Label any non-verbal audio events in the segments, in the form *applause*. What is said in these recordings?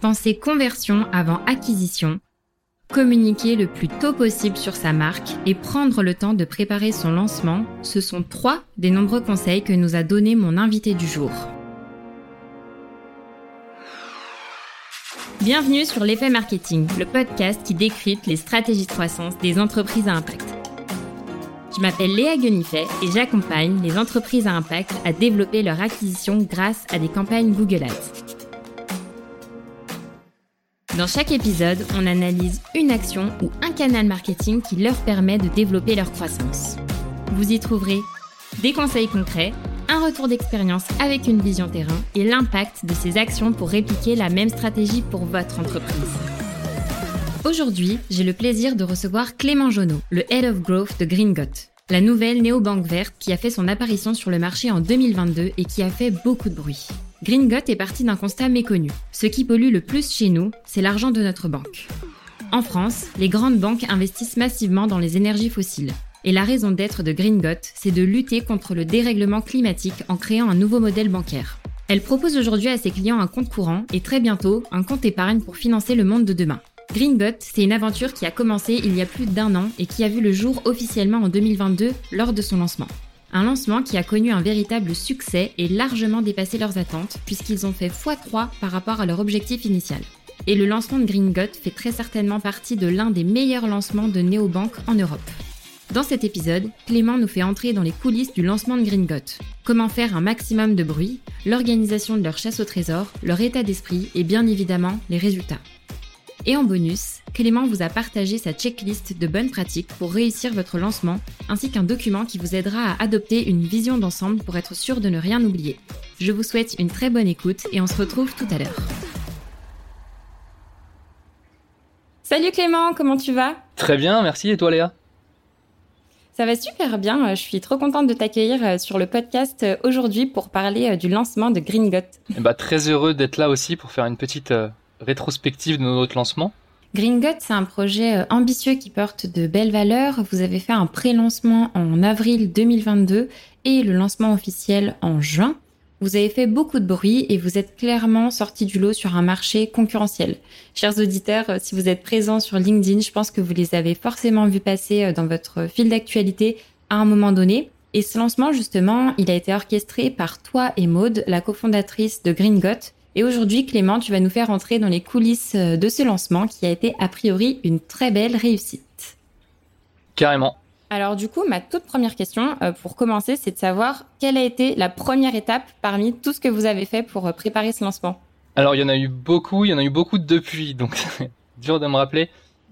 penser conversion avant acquisition, communiquer le plus tôt possible sur sa marque et prendre le temps de préparer son lancement, ce sont trois des nombreux conseils que nous a donné mon invité du jour. Bienvenue sur l'effet marketing, le podcast qui décrypte les stratégies de croissance des entreprises à impact. Je m'appelle Léa Guenifet et j'accompagne les entreprises à impact à développer leur acquisition grâce à des campagnes Google Ads. Dans chaque épisode, on analyse une action ou un canal marketing qui leur permet de développer leur croissance. Vous y trouverez des conseils concrets, un retour d'expérience avec une vision terrain et l'impact de ces actions pour répliquer la même stratégie pour votre entreprise. Aujourd'hui, j'ai le plaisir de recevoir Clément Jonot, le Head of Growth de Gringot, la nouvelle néobanque verte qui a fait son apparition sur le marché en 2022 et qui a fait beaucoup de bruit. Gringot est parti d'un constat méconnu. Ce qui pollue le plus chez nous, c'est l'argent de notre banque. En France, les grandes banques investissent massivement dans les énergies fossiles. Et la raison d'être de Gringot, c'est de lutter contre le dérèglement climatique en créant un nouveau modèle bancaire. Elle propose aujourd'hui à ses clients un compte courant et très bientôt un compte épargne pour financer le monde de demain. Greengot, c'est une aventure qui a commencé il y a plus d'un an et qui a vu le jour officiellement en 2022 lors de son lancement. Un lancement qui a connu un véritable succès et largement dépassé leurs attentes puisqu'ils ont fait x3 par rapport à leur objectif initial. Et le lancement de Greengot fait très certainement partie de l'un des meilleurs lancements de néobanques en Europe. Dans cet épisode, Clément nous fait entrer dans les coulisses du lancement de Greengot. Comment faire un maximum de bruit, l'organisation de leur chasse au trésor, leur état d'esprit et bien évidemment les résultats. Et en bonus, Clément vous a partagé sa checklist de bonnes pratiques pour réussir votre lancement, ainsi qu'un document qui vous aidera à adopter une vision d'ensemble pour être sûr de ne rien oublier. Je vous souhaite une très bonne écoute et on se retrouve tout à l'heure. Salut Clément, comment tu vas? Très bien, merci. Et toi Léa? Ça va super bien. Je suis trop contente de t'accueillir euh, sur le podcast euh, aujourd'hui pour parler euh, du lancement de Gringot. Eh bah, très heureux d'être là aussi pour faire une petite rétrospective de notre lancement Gringot, c'est un projet euh, ambitieux qui porte de belles valeurs. Vous avez fait un pré-lancement en avril 2022 et le lancement officiel en juin. Vous avez fait beaucoup de bruit et vous êtes clairement sorti du lot sur un marché concurrentiel. Chers auditeurs, euh, si vous êtes présents sur LinkedIn, je pense que vous les avez forcément vus passer euh, dans votre fil d'actualité à un moment donné. Et ce lancement, justement, il a été orchestré par toi et Maude, la cofondatrice de Gringot, et aujourd'hui, Clément, tu vas nous faire entrer dans les coulisses euh, de ce lancement qui a été a priori une très belle réussite. Carrément. Alors du coup, ma toute première question euh, pour commencer, c'est de savoir quelle a été la première étape parmi tout ce que vous avez fait pour euh, préparer ce lancement. Alors il y en a eu beaucoup, il y en a eu beaucoup depuis, donc *laughs* dur de me rappeler.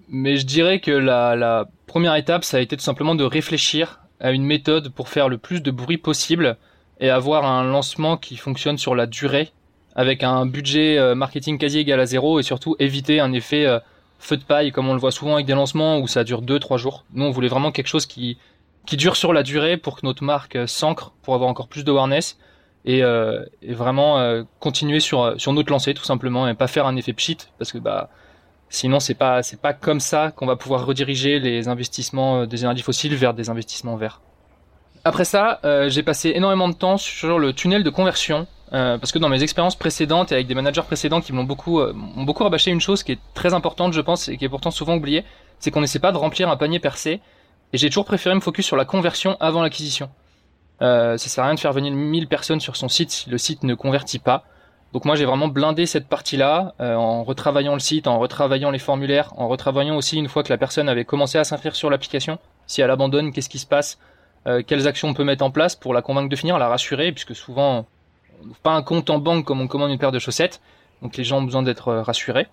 Mais je dirais que la, la, première étape, ça a été tout simplement de réfléchir à une méthode pour faire le plus de bruit possible et avoir un lancement qui fonctionne sur la durée avec un budget euh, marketing quasi égal à zéro et surtout éviter un effet euh, feu de paille comme on le voit souvent avec des lancements où ça dure 2-3 jours. Nous on voulait vraiment quelque chose qui, qui dure sur la durée pour que notre marque euh, s'ancre, pour avoir encore plus de awareness et, et vraiment continuer sur, sur notre lancée tout simplement et pas faire un effet pchit parce que bah sinon c'est pas c'est pas comme ça qu'on va pouvoir rediriger les investissements des énergies fossiles vers des investissements verts. Après ça, j'ai passé énormément de temps sur le tunnel de conversion euh, parce que dans mes expériences précédentes et avec des managers précédents qui m'ont beaucoup, euh, beaucoup rabâché une chose qui est très importante, je pense, et qui est pourtant souvent oubliée, c'est qu'on n'essaie pas de remplir un panier percé. Et j'ai toujours préféré me focus sur la conversion avant l'acquisition. Euh, ça sert à rien de faire venir 1000 personnes sur son site si le site ne convertit pas. Donc moi j'ai vraiment blindé cette partie-là euh, en retravaillant le site, en retravaillant les formulaires, en retravaillant aussi une fois que la personne avait commencé à s'inscrire sur l'application. Si elle abandonne, qu'est-ce qui se passe? Quelles actions on peut mettre en place pour la convaincre de finir, la rassurer, puisque souvent pas un compte en banque comme on commande une paire de chaussettes. Donc les gens ont besoin d'être euh, rassurés.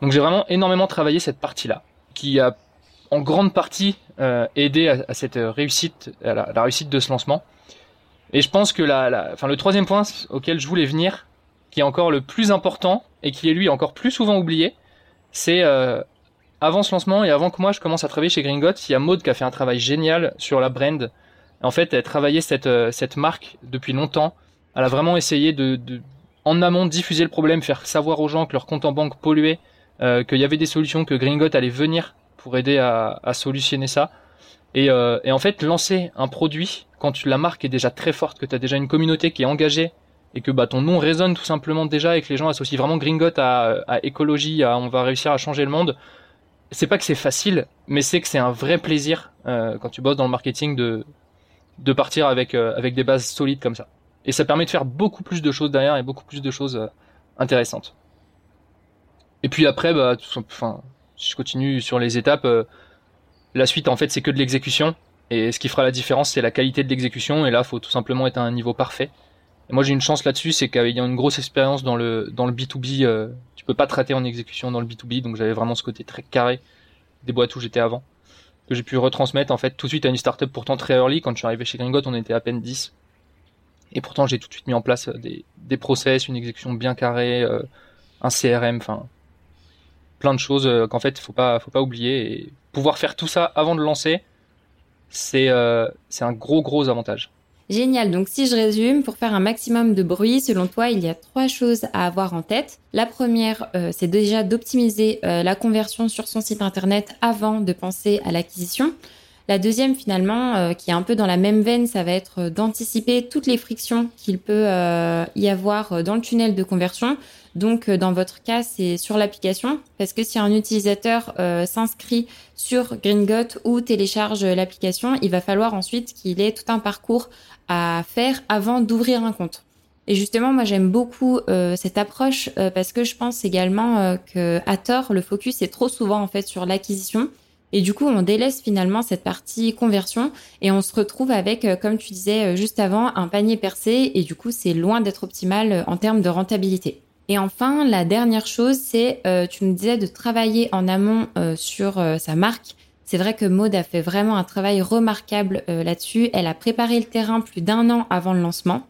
Donc j'ai vraiment énormément travaillé cette partie-là, qui a en grande partie euh, aidé à, cette réussite, à la, réussite de ce lancement. Et je pense que la, enfin, le troisième point auquel je voulais venir, qui est encore le plus important et qui est lui encore plus souvent oublié, c'est euh, avant ce lancement et avant que moi je commence à travailler chez Gringot, il y a Maud qui a fait un travail génial sur la brand. En fait, elle travaillé cette, cette marque depuis longtemps. Elle a vraiment essayé de, en amont, diffuser le problème, faire savoir aux gens que leur compte en banque polluait, euh, qu'il y avait des solutions, que Gringot allait venir pour aider à, solutionner ça. Et, euh, et, en fait, lancer un produit quand la marque est déjà très forte, que tu as déjà une communauté qui est engagée et que bah, ton nom résonne tout simplement déjà et que les gens associent vraiment Gringot à, à écologie, à on va réussir à changer le monde, c'est pas que c'est facile, mais c'est que c'est un vrai plaisir euh, quand tu bosses dans le marketing de, partir avec des bases solides comme ça. Et ça permet de faire beaucoup plus de choses derrière et beaucoup plus de choses euh, intéressantes. Et puis après, bah, tout, enfin, si je continue sur les étapes, la suite en fait c'est que de l'exécution. Et ce qui fera la différence, c'est la qualité de l'exécution. Et là, faut tout simplement être à un niveau parfait. Et moi, j'ai une chance là-dessus, c'est qu'ayant une grosse expérience dans le dans le B2B, euh, tu peux pas te rater en exécution dans le B2B. Donc, j'avais vraiment ce côté très carré des boîtes où j'étais avant, que j'ai pu retransmettre en fait tout de suite à une startup pourtant très early. Quand je suis arrivé chez Gringot, on était à peine 10. Et pourtant, j'ai tout de suite mis en place euh, des, des process, une exécution bien carrée, euh, un CRM, enfin plein de choses euh, qu'en fait, faut pas faut pas oublier. Et pouvoir faire tout ça avant de lancer, c'est c'est un gros gros avantage. Génial, donc si je résume, pour faire un maximum de bruit, selon toi, il y a trois choses à avoir en tête. La première, euh, c'est déjà d'optimiser euh, la conversion sur son site internet avant de penser à l'acquisition. La deuxième, finalement, euh, qui est un peu dans la même veine, ça va être d'anticiper toutes les frictions qu'il peut y avoir dans le tunnel de conversion. Donc, dans votre cas, c'est sur l'application, parce que si un utilisateur s'inscrit sur Gringot ou télécharge l'application, il va falloir ensuite qu'il ait tout un parcours à faire avant d'ouvrir un compte. Et justement, moi j'aime beaucoup euh, cette approche euh, parce que je pense également euh, que à tort, le focus est trop souvent en fait sur l'acquisition et du coup on délaisse finalement cette partie conversion et on se retrouve avec, comme tu disais juste avant, un panier percé et du coup c'est loin d'être optimal en termes de rentabilité. Et enfin, la dernière chose, c'est, tu nous disais de travailler en amont sur sa marque c'est vrai que Maud a fait vraiment un travail remarquable euh, là-dessus. Elle a préparé le terrain plus d'un an avant le lancement.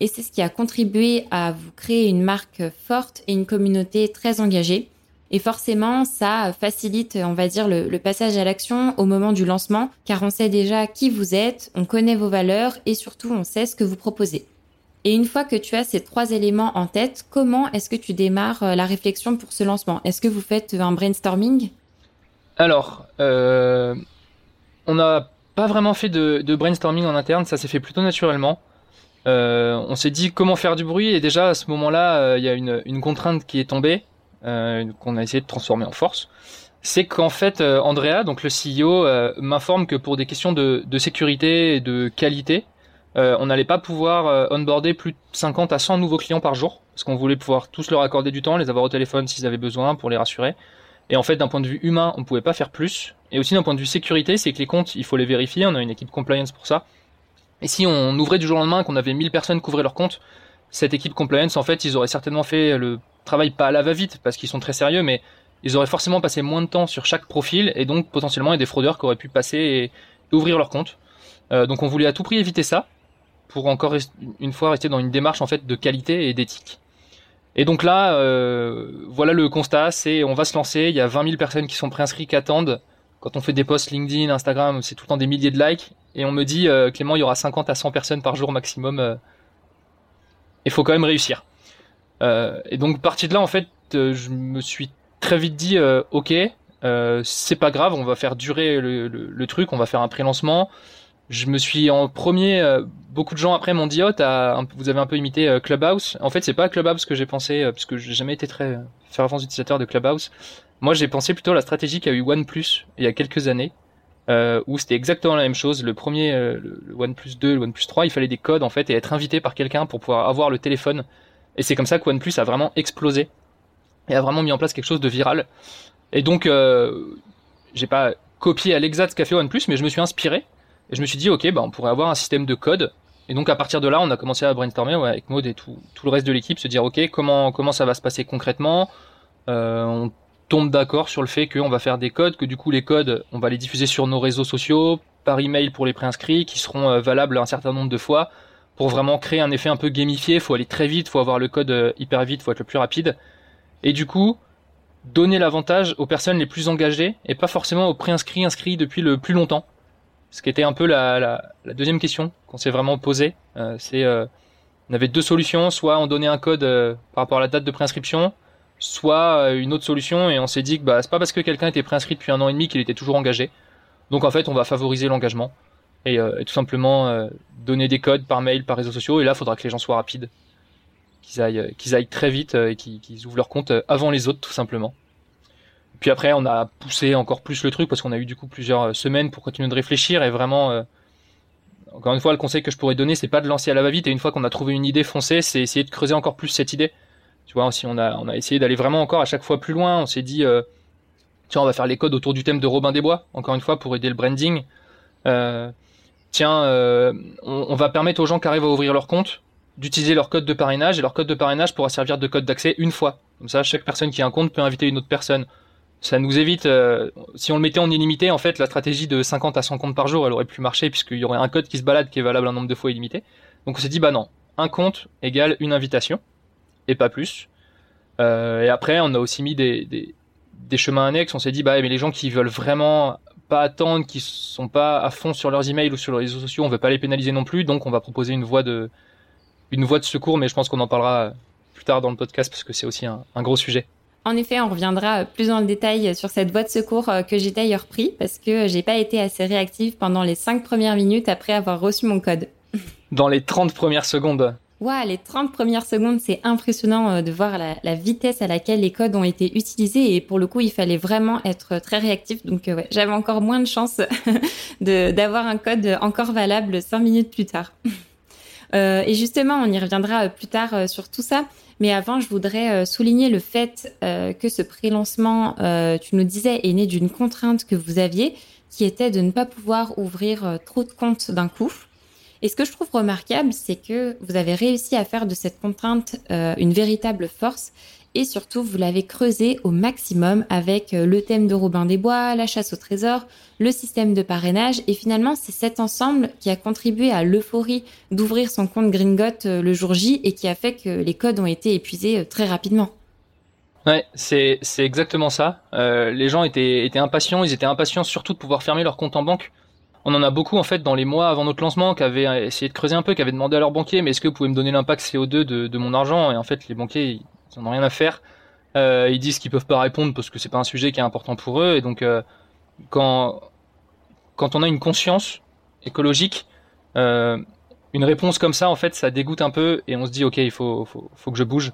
Et c'est ce qui a contribué à vous créer une marque forte et une communauté très engagée. Et forcément, ça facilite, on va dire, le, passage à l'action au moment du lancement, car on sait déjà qui vous êtes, on connaît vos valeurs et surtout on sait ce que vous proposez. Et une fois que tu as ces trois éléments en tête, comment est-ce que tu démarres euh, la réflexion pour ce lancement? Est-ce que vous faites un brainstorming? Alors, euh, on n'a pas vraiment fait de, brainstorming en interne, ça s'est fait plutôt naturellement. Euh, on s'est dit comment faire du bruit et déjà à ce moment-là, euh, il y a une, contrainte qui est tombée, qu'on a essayé de transformer en force. C'est qu'en fait, Andrea, donc le CEO, m'informe que pour des questions de, sécurité et de qualité, on n'allait pas pouvoir onboarder plus de 50 à 100 nouveaux clients par jour, parce qu'on voulait pouvoir tous leur accorder du temps, les avoir au téléphone s'ils avaient besoin pour les rassurer. Et en fait, d'un point de vue humain, on pouvait pas faire plus. Et aussi d'un point de vue sécurité, c'est que les comptes, il faut les vérifier. On a une équipe compliance pour ça. Et si on ouvrait du jour au lendemain, qu'on avait 1000 personnes couvrir leurs comptes, cette équipe compliance, en fait, ils auraient certainement fait le travail pas à la va-vite parce qu'ils sont très sérieux, mais ils auraient forcément passé moins de temps sur chaque profil et donc potentiellement il y a des fraudeurs qui auraient pu passer et, ouvrir leur compte. Euh, donc on voulait à tout prix éviter ça pour encore une fois rester dans une démarche en fait de qualité et d'éthique. Et donc là, euh, voilà le constat, c'est on va se lancer, il y a 20 000 personnes qui sont préinscrites, qui attendent. Quand on fait des posts LinkedIn, Instagram, c'est tout le temps des milliers de likes. Et on me dit, euh, Clément, il y aura 50 à 100 personnes par jour maximum. Il euh. faut quand même réussir. Et donc, partie de là, en fait, je me suis très vite dit, ok, c'est pas grave, on va faire durer le, truc, on va faire un pré-lancement je me suis en premier. Euh, beaucoup de gens après m'ont dit oh vous avez un peu imité euh, Clubhouse. En fait c'est pas Clubhouse que j'ai pensé euh, parce que j'ai jamais été très fervent utilisateur de Clubhouse. Moi j'ai pensé plutôt à la stratégie qu'a eu OnePlus il y a quelques années. où c'était exactement la même chose. Le premier, le OnePlus 2, le OnePlus 3, il fallait des codes en fait et être invité par quelqu'un pour pouvoir avoir le téléphone. Et c'est comme ça que OnePlus a vraiment explosé et a vraiment mis en place quelque chose de viral. Et donc, j'ai pas copié à l'exact ce qu'a fait OnePlus, mais je me suis inspiré et je me suis dit, ok, bah, on pourrait avoir un système de code. Et donc à partir de là, on a commencé à brainstormer avec Maud et tout, tout le reste de l'équipe, se dire, ok, comment, comment ça va se passer concrètement? Euh, On tombe d'accord sur le fait qu'on va faire des codes, que du coup les codes, on va les diffuser sur nos réseaux sociaux, par email pour les préinscrits, qui seront euh, valables un certain nombre de fois, pour vraiment créer un effet un peu gamifié. Faut aller très vite, faut avoir le code euh, hyper vite, faut être le plus rapide. Et du coup, donner l'avantage aux personnes les plus engagées et pas forcément aux préinscrits inscrits depuis le plus longtemps ce qui était un peu la, deuxième question qu'on s'est vraiment posée. Euh, c'est euh, on avait deux solutions, soit on donnait un code par rapport à la date de préinscription, soit une autre solution et on s'est dit que bah c'est pas parce que quelqu'un était préinscrit depuis un an et demi qu'il était toujours engagé. Donc en fait, on va favoriser l'engagement et, et, tout simplement donner des codes par mail, par réseaux sociaux et là, il faudra que les gens soient rapides. qu'ils aillent, qu'ils aillent très vite et qu'ils ouvrent leur compte avant les autres, tout simplement. Puis après, on a poussé encore plus le truc parce qu'on a eu du coup plusieurs semaines pour continuer de réfléchir et vraiment encore une fois, le conseil que je pourrais donner, c'est pas de lancer à la va-vite et une fois qu'on a trouvé une idée foncée, c'est essayer de creuser encore plus cette idée. Tu vois, si on a, on a essayé d'aller vraiment encore à chaque fois plus loin, on s'est dit, euh, tiens, on va faire les codes autour du thème de Robin des Bois, encore une fois, pour aider le branding. Euh, tiens, euh, on, va permettre aux gens qui arrivent à ouvrir leur compte d'utiliser leur code de parrainage et leur code de parrainage pourra servir de code d'accès une fois. Comme ça, chaque personne qui a un compte peut inviter une autre personne ça nous évite, euh, si on le mettait en illimité, en fait, la stratégie de 50 à 100 comptes par jour, elle aurait plus marché puisqu'il y aurait un code qui se balade qui est valable un nombre de fois illimité. Donc on s'est dit, bah non, un compte égale une invitation et pas plus. Euh, et après, on a aussi mis des, chemins annexes. On s'est dit, bah mais les gens qui veulent vraiment pas attendre, qui sont pas à fond sur leurs emails ou sur les réseaux sociaux, on veut pas les pénaliser non plus. Donc on va proposer une voie de, une voie de secours, mais je pense qu'on en parlera plus tard dans le podcast parce que c'est aussi un, un gros sujet. En effet, on reviendra plus dans le détail sur cette voie de secours euh, que j'ai d'ailleurs pris parce que j'ai pas été assez réactive pendant les 5 premières minutes après avoir reçu mon code. Dans les 30 premières secondes. Ouais, les 30 premières secondes, c'est impressionnant euh, de voir la, vitesse à laquelle les codes ont été utilisés et pour le coup, il fallait vraiment être très réactif. Donc euh, j'avais encore moins de chance *laughs* d'avoir un code encore valable 5 minutes plus tard. *laughs* et justement, on y reviendra plus tard sur tout ça. Mais avant, je voudrais euh, souligner le fait euh, que ce pré-lancement, euh, tu nous disais, est né d'une contrainte que vous aviez, qui était de ne pas pouvoir ouvrir trop de comptes d'un coup. Et ce que je trouve remarquable, c'est que vous avez réussi à faire de cette contrainte une véritable force et surtout vous l'avez creusé au maximum avec euh, le thème de Robin des Bois, la chasse au trésor, le système de parrainage et finalement c'est cet ensemble qui a contribué à l'euphorie d'ouvrir son compte Gringot euh, le jour J et qui a fait que les codes ont été épuisés euh, très rapidement. Ouais, c'est c'est exactement ça. les gens étaient étaient impatients, ils étaient impatients surtout de pouvoir fermer leur compte en banque. On en a beaucoup en fait dans les mois avant notre lancement qui avaient essayé de creuser un peu, qui avaient demandé à leur banquier mais est-ce que vous pouvez me donner l'impact CO2 de, mon argent? Et en fait les banquiers ils n'en ont rien à faire. Euh, ils disent qu'ils peuvent pas répondre parce que c'est pas un sujet qui est important pour eux. Et donc, euh, quand, quand on a une conscience écologique, euh, une réponse comme ça, en fait, ça dégoûte un peu et on se dit, ok, il faut, faut, faut que je bouge.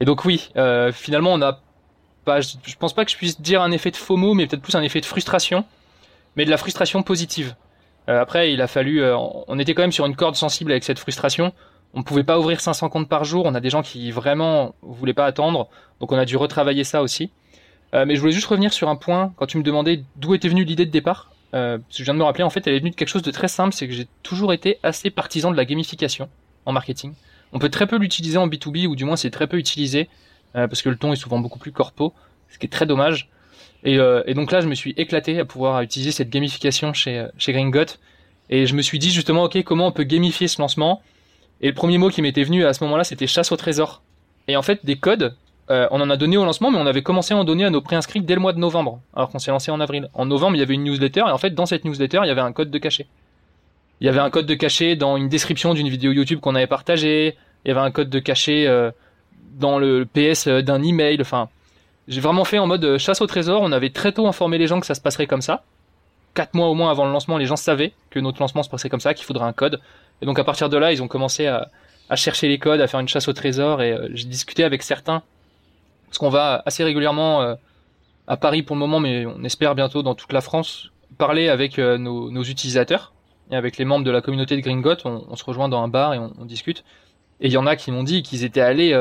Et donc, oui, finalement, on a pas, je, pense pas que je puisse dire un effet de FOMO, mais peut-être plus un effet de frustration, mais de la frustration positive. après, il a fallu, on était quand même sur une corde sensible avec cette frustration on pouvait pas ouvrir 500 comptes par jour. On a des gens qui vraiment voulaient pas attendre, donc on a dû retravailler ça aussi. Euh, mais je voulais juste revenir sur un point quand tu me demandais d'où était venue l'idée de départ. Euh, parce que je viens de me rappeler, en fait, elle est venue de quelque chose de très simple, c'est que j'ai toujours été assez partisan de la gamification en marketing. On peut très peu l'utiliser en B2B, ou du moins c'est très peu utilisé, euh, parce que le ton est souvent beaucoup plus corpo, ce qui est très dommage. Et, et, donc là, je me suis éclaté à pouvoir utiliser cette gamification chez, chez Gringot. Et je me suis dit justement, ok, comment on peut gamifier ce lancement? Et le premier mot qui m'était venu à ce moment-là, c'était chasse au trésor. Et en fait, des codes, euh, on en a donné au lancement, mais on avait commencé à en donner à nos préinscrits dès le mois de novembre, alors qu'on s'est lancé en avril. En novembre, il y avait une newsletter, et en fait, dans cette newsletter, il y avait un code de cachet. Il y avait un code de cachet dans une description d'une vidéo YouTube qu'on avait partagée. Il y avait un code de cachet euh, dans le PS euh, d'un email. Enfin, j'ai vraiment fait en mode chasse au trésor. On avait très tôt informé les gens que ça se passerait comme ça. Quatre mois au moins avant le lancement, les gens savaient que notre lancement se passerait comme ça, qu'il faudrait un code. Et donc à partir de là, ils ont commencé à, chercher les codes, à faire une chasse au trésor. Et euh, j'ai discuté avec certains, parce qu'on va assez régulièrement euh, à Paris pour le moment, mais on espère bientôt dans toute la France, parler avec euh, nos, utilisateurs et avec les membres de la communauté de Gringot. On, se rejoint dans un bar et on, discute. Et il y en a qui m'ont dit qu'ils étaient allés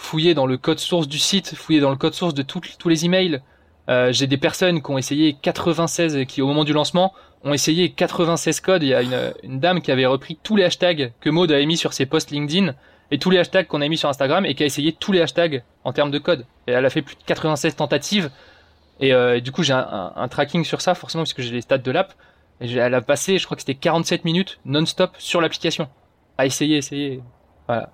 fouiller dans le code source du site, fouiller dans le code source de tous les emails. j'ai des personnes qui ont essayé 96, qui au moment du lancement ont essayé 96 codes. Il y a une, dame qui avait repris tous les hashtags que Maud avait mis sur ses posts LinkedIn et tous les hashtags qu'on a mis sur Instagram et qui a essayé tous les hashtags en termes de code. Et elle a fait plus de 96 tentatives. Et, euh, du coup, j'ai un, tracking sur ça, forcément, puisque j'ai les stats de l'app. Et elle a passé, je crois que c'était 47 minutes non-stop sur l'application. À essayer, essayer. Voilà.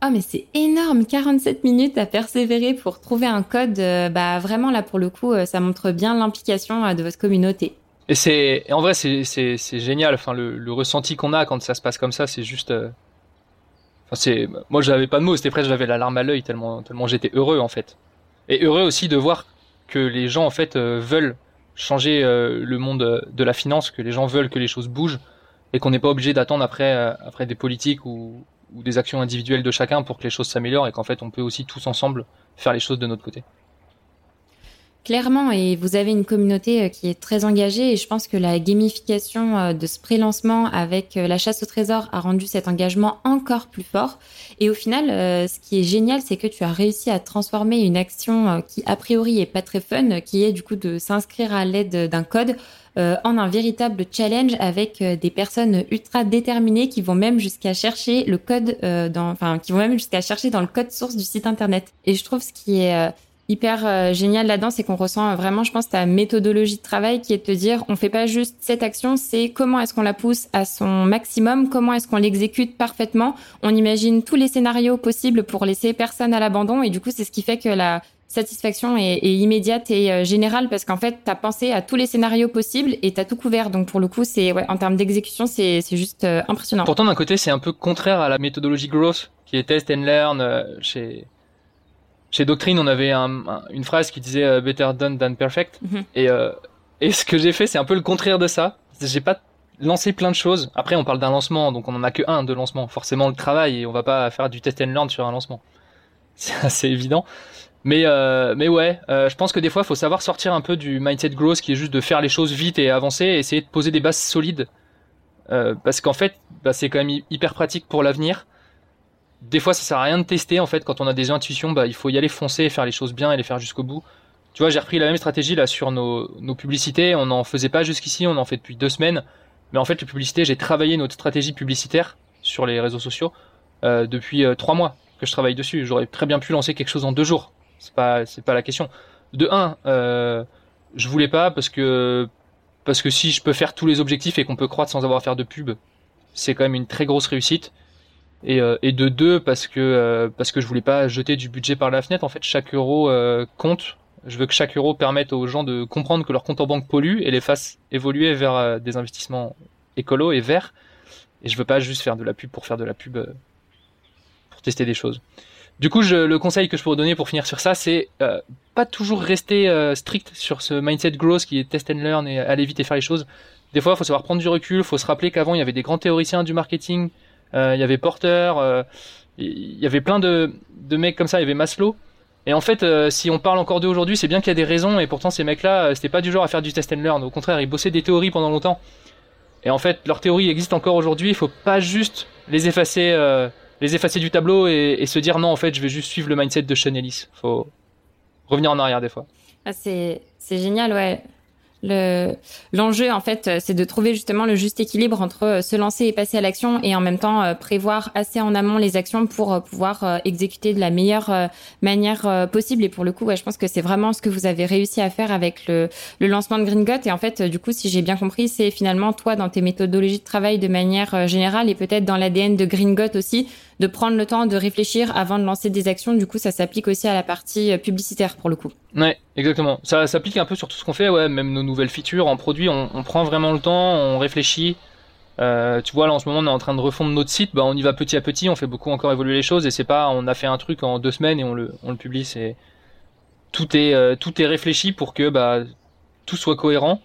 Ah mais c'est énorme, 47 minutes à persévérer pour trouver un code. Euh, bah vraiment là pour le coup, euh, ça montre bien l'implication de votre communauté. Et c'est, en vrai, c'est, génial. Enfin, le, ressenti qu'on a quand ça se passe comme ça, c'est juste. Euh, enfin, c'est, moi, j'avais pas de mots. C'était presque, j'avais la larme à l'œil tellement, tellement j'étais heureux en fait. Et heureux aussi de voir que les gens en fait euh, veulent changer euh, le monde de la finance, que les gens veulent que les choses bougent et qu'on n'est pas obligé d'attendre après, après des politiques ou, ou des actions individuelles de chacun pour que les choses s'améliorent et qu'en fait on peut aussi tous ensemble faire les choses de notre côté. Clairement, et vous avez une communauté euh, qui est très engagée et je pense que la gamification euh, de ce pré-lancement avec euh, la chasse au trésor a rendu cet engagement encore plus fort. Et au final, ce qui est génial, c'est que tu as réussi à transformer une action qui a priori est pas très fun, qui est du coup de s'inscrire à l'aide d'un code, en un véritable challenge avec des personnes ultra déterminées qui vont même jusqu'à chercher le code dans, enfin, qui vont même jusqu'à chercher dans le code source du site internet. Et je trouve ce qui est hyper euh, génial là-dedans, c'est qu'on ressent vraiment, je pense, ta méthodologie de travail qui est de te dire, on fait pas juste cette action, c'est comment est-ce qu'on la pousse à son maximum, comment est-ce qu'on l'exécute parfaitement. On imagine tous les scénarios possibles pour laisser personne à l'abandon, et du coup, c'est ce qui fait que la satisfaction est, immédiate et euh, générale parce qu'en fait, tu as pensé à tous les scénarios possibles et tu as tout couvert. Donc pour le coup, c'est ouais, en termes d'exécution, c'est juste euh, impressionnant. Pourtant, d'un côté, c'est un peu contraire à la méthodologie growth qui est test and learn chez chez Doctrine, on avait une phrase qui disait euh, Better done than perfect. Mhm. Et, euh, et ce que j'ai fait, c'est un peu le contraire de ça. J'ai pas lancé plein de choses. Après, on parle d'un lancement, donc on en a que un de lancement. Forcément, le travail, et on va pas faire du test and learn sur un lancement. *laughs* C'est assez évident. Mais, euh, mais ouais, je pense que des fois, il faut savoir sortir un peu du mindset growth qui est juste de faire les choses vite et avancer, et essayer de poser des bases solides. parce qu'en fait, bah, c'est quand même hyper pratique pour l'avenir des fois ça sert à rien de tester en fait quand on a des intuitions bah il faut y aller foncer et faire les choses bien et les faire jusqu'au bout. Tu vois j'ai repris la même stratégie là sur nos, publicités. On n'en faisait pas jusqu'ici on en fait depuis deux semaines. Mais en fait les publicités j'ai travaillé notre stratégie publicitaire sur les réseaux sociaux euh, depuis euh, trois mois que je travaille dessus. J'aurais très bien pu lancer quelque chose en deux jours. C'est pas pas la question. De un euh, je voulais pas parce que parce que si je peux faire tous les objectifs et qu'on peut croître sans avoir à faire de pub c'est quand même une très grosse réussite et, euh, et de deux parce que euh, parce que je voulais pas jeter du budget par la fenêtre. En fait, chaque euro euh, compte. Je veux que chaque euro permette aux gens de comprendre que leur compte en banque pollue et les fasse évoluer vers des investissements écolo et verts. Et je veux pas juste faire de la pub pour faire de la pub pour tester des choses. Du coup, je, le conseil que je pourrais donner pour finir sur ça, c'est euh, pas toujours rester strict sur ce mindset growth qui est test and learn et aller vite et faire les choses. Des fois, il faut savoir prendre du recul, il faut se rappeler qu'avant, il y avait des grands théoriciens du marketing euh, il y avait Porter, euh, il y avait plein de, de mecs comme ça, il y avait Maslow. Et en fait, euh, si on parle encore d'eux aujourd'hui, c'est bien qu'il y a des raisons, et pourtant ces mecs-là, c'était pas du genre à faire du test and learn. Au contraire, ils bossaient des théories pendant longtemps. Et en fait, leurs théories existent encore aujourd'hui. Il faut pas juste les effacer, les effacer du tableau et, se dire non, en fait, je vais juste suivre le mindset de Sean Ellis. Faut revenir en arrière des fois. Ah, c'est génial, ouais. Le l'enjeu en fait, c'est de trouver justement le juste équilibre entre euh, se lancer et passer à l'action et en même temps euh, prévoir assez en amont les actions pour euh, pouvoir exécuter de la meilleure manière possible. Et pour le coup, ouais, je pense que c'est vraiment ce que vous avez réussi à faire avec le, le lancement de Green Et en fait, du coup, si j'ai bien compris, c'est finalement toi dans tes méthodologies de travail de manière générale et peut-être dans l'ADN de Green aussi de prendre le temps de réfléchir avant de lancer des actions. Du coup, ça s'applique aussi à la partie publicitaire pour le coup. Ouais, exactement. Ça s'applique un peu sur tout ce qu'on fait, ouais, même nos nouvelles features en produit, on, on prend vraiment le temps, on réfléchit. Euh, tu vois, là en ce moment, on est en train de refondre notre site. Bah, on y va petit à petit. On fait beaucoup encore évoluer les choses et c'est pas, on a fait un truc en deux semaines et on le, on le publie. C'est tout est, euh, tout est réfléchi pour que bah tout soit cohérent.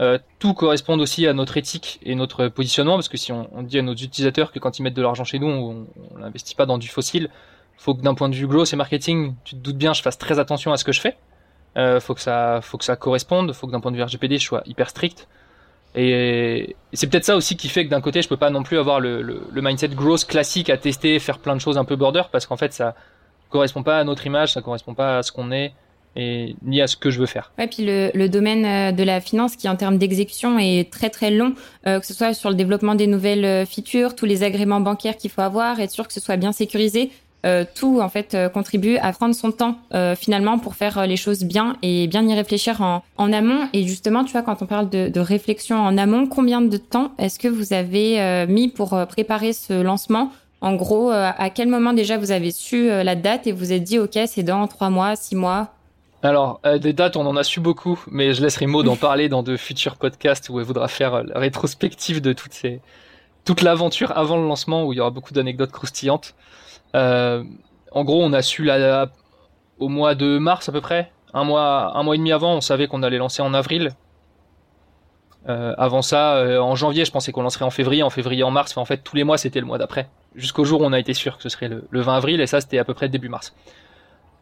Euh, tout corresponde aussi à notre éthique et notre positionnement parce que si on, dit à nos utilisateurs que quand ils mettent de l'argent chez nous, on n'investit pas dans du fossile. Faut que d'un point de vue growth et marketing, tu te doutes bien, je fasse très attention à ce que je fais. Euh, faut que ça, faut que ça corresponde. Faut que d'un point de vue RGPD, je sois hyper strict. Et, c'est peut-être ça aussi qui fait que d'un côté, je peux pas non plus avoir le, mindset growth classique à tester, faire plein de choses un peu border, parce qu'en fait, ça correspond pas à notre image, ça correspond pas à ce qu'on est et ni à ce que je veux faire. Ouais, puis le, le domaine euh, de la finance qui en termes d'exécution est très très long, euh, que ce soit sur le développement des nouvelles euh, features, tous les agréments bancaires qu'il faut avoir, être sûr que ce soit bien sécurisé. Euh, tout en fait euh, contribue à prendre son temps euh, finalement pour faire les choses bien et bien y réfléchir en, en, amont. Et justement, tu vois, quand on parle de, de réflexion en amont, combien de temps est-ce que vous avez mis pour préparer ce lancement? En gros, à quel moment déjà vous avez su la date et vous êtes dit, ok, c'est dans trois mois, six mois? Alors, des dates, on en a su beaucoup, mais je laisserai Maud en *laughs* parler dans de futurs podcasts où elle voudra faire la rétrospective de toutes ces, toute l'aventure avant le lancement où il y aura beaucoup d'anecdotes croustillantes. Euh, en gros, on a su la, au mois de mars à peu près, un mois, un mois et demi avant, on savait qu'on allait lancer en avril. avant ça, en janvier, je pensais qu'on lancerait en février, en février, en mars. Enfin, en fait, tous les mois, c'était le mois d'après. Jusqu'au jour où on a été sûr que ce serait le, 20 avril, et ça, c'était à peu près début mars.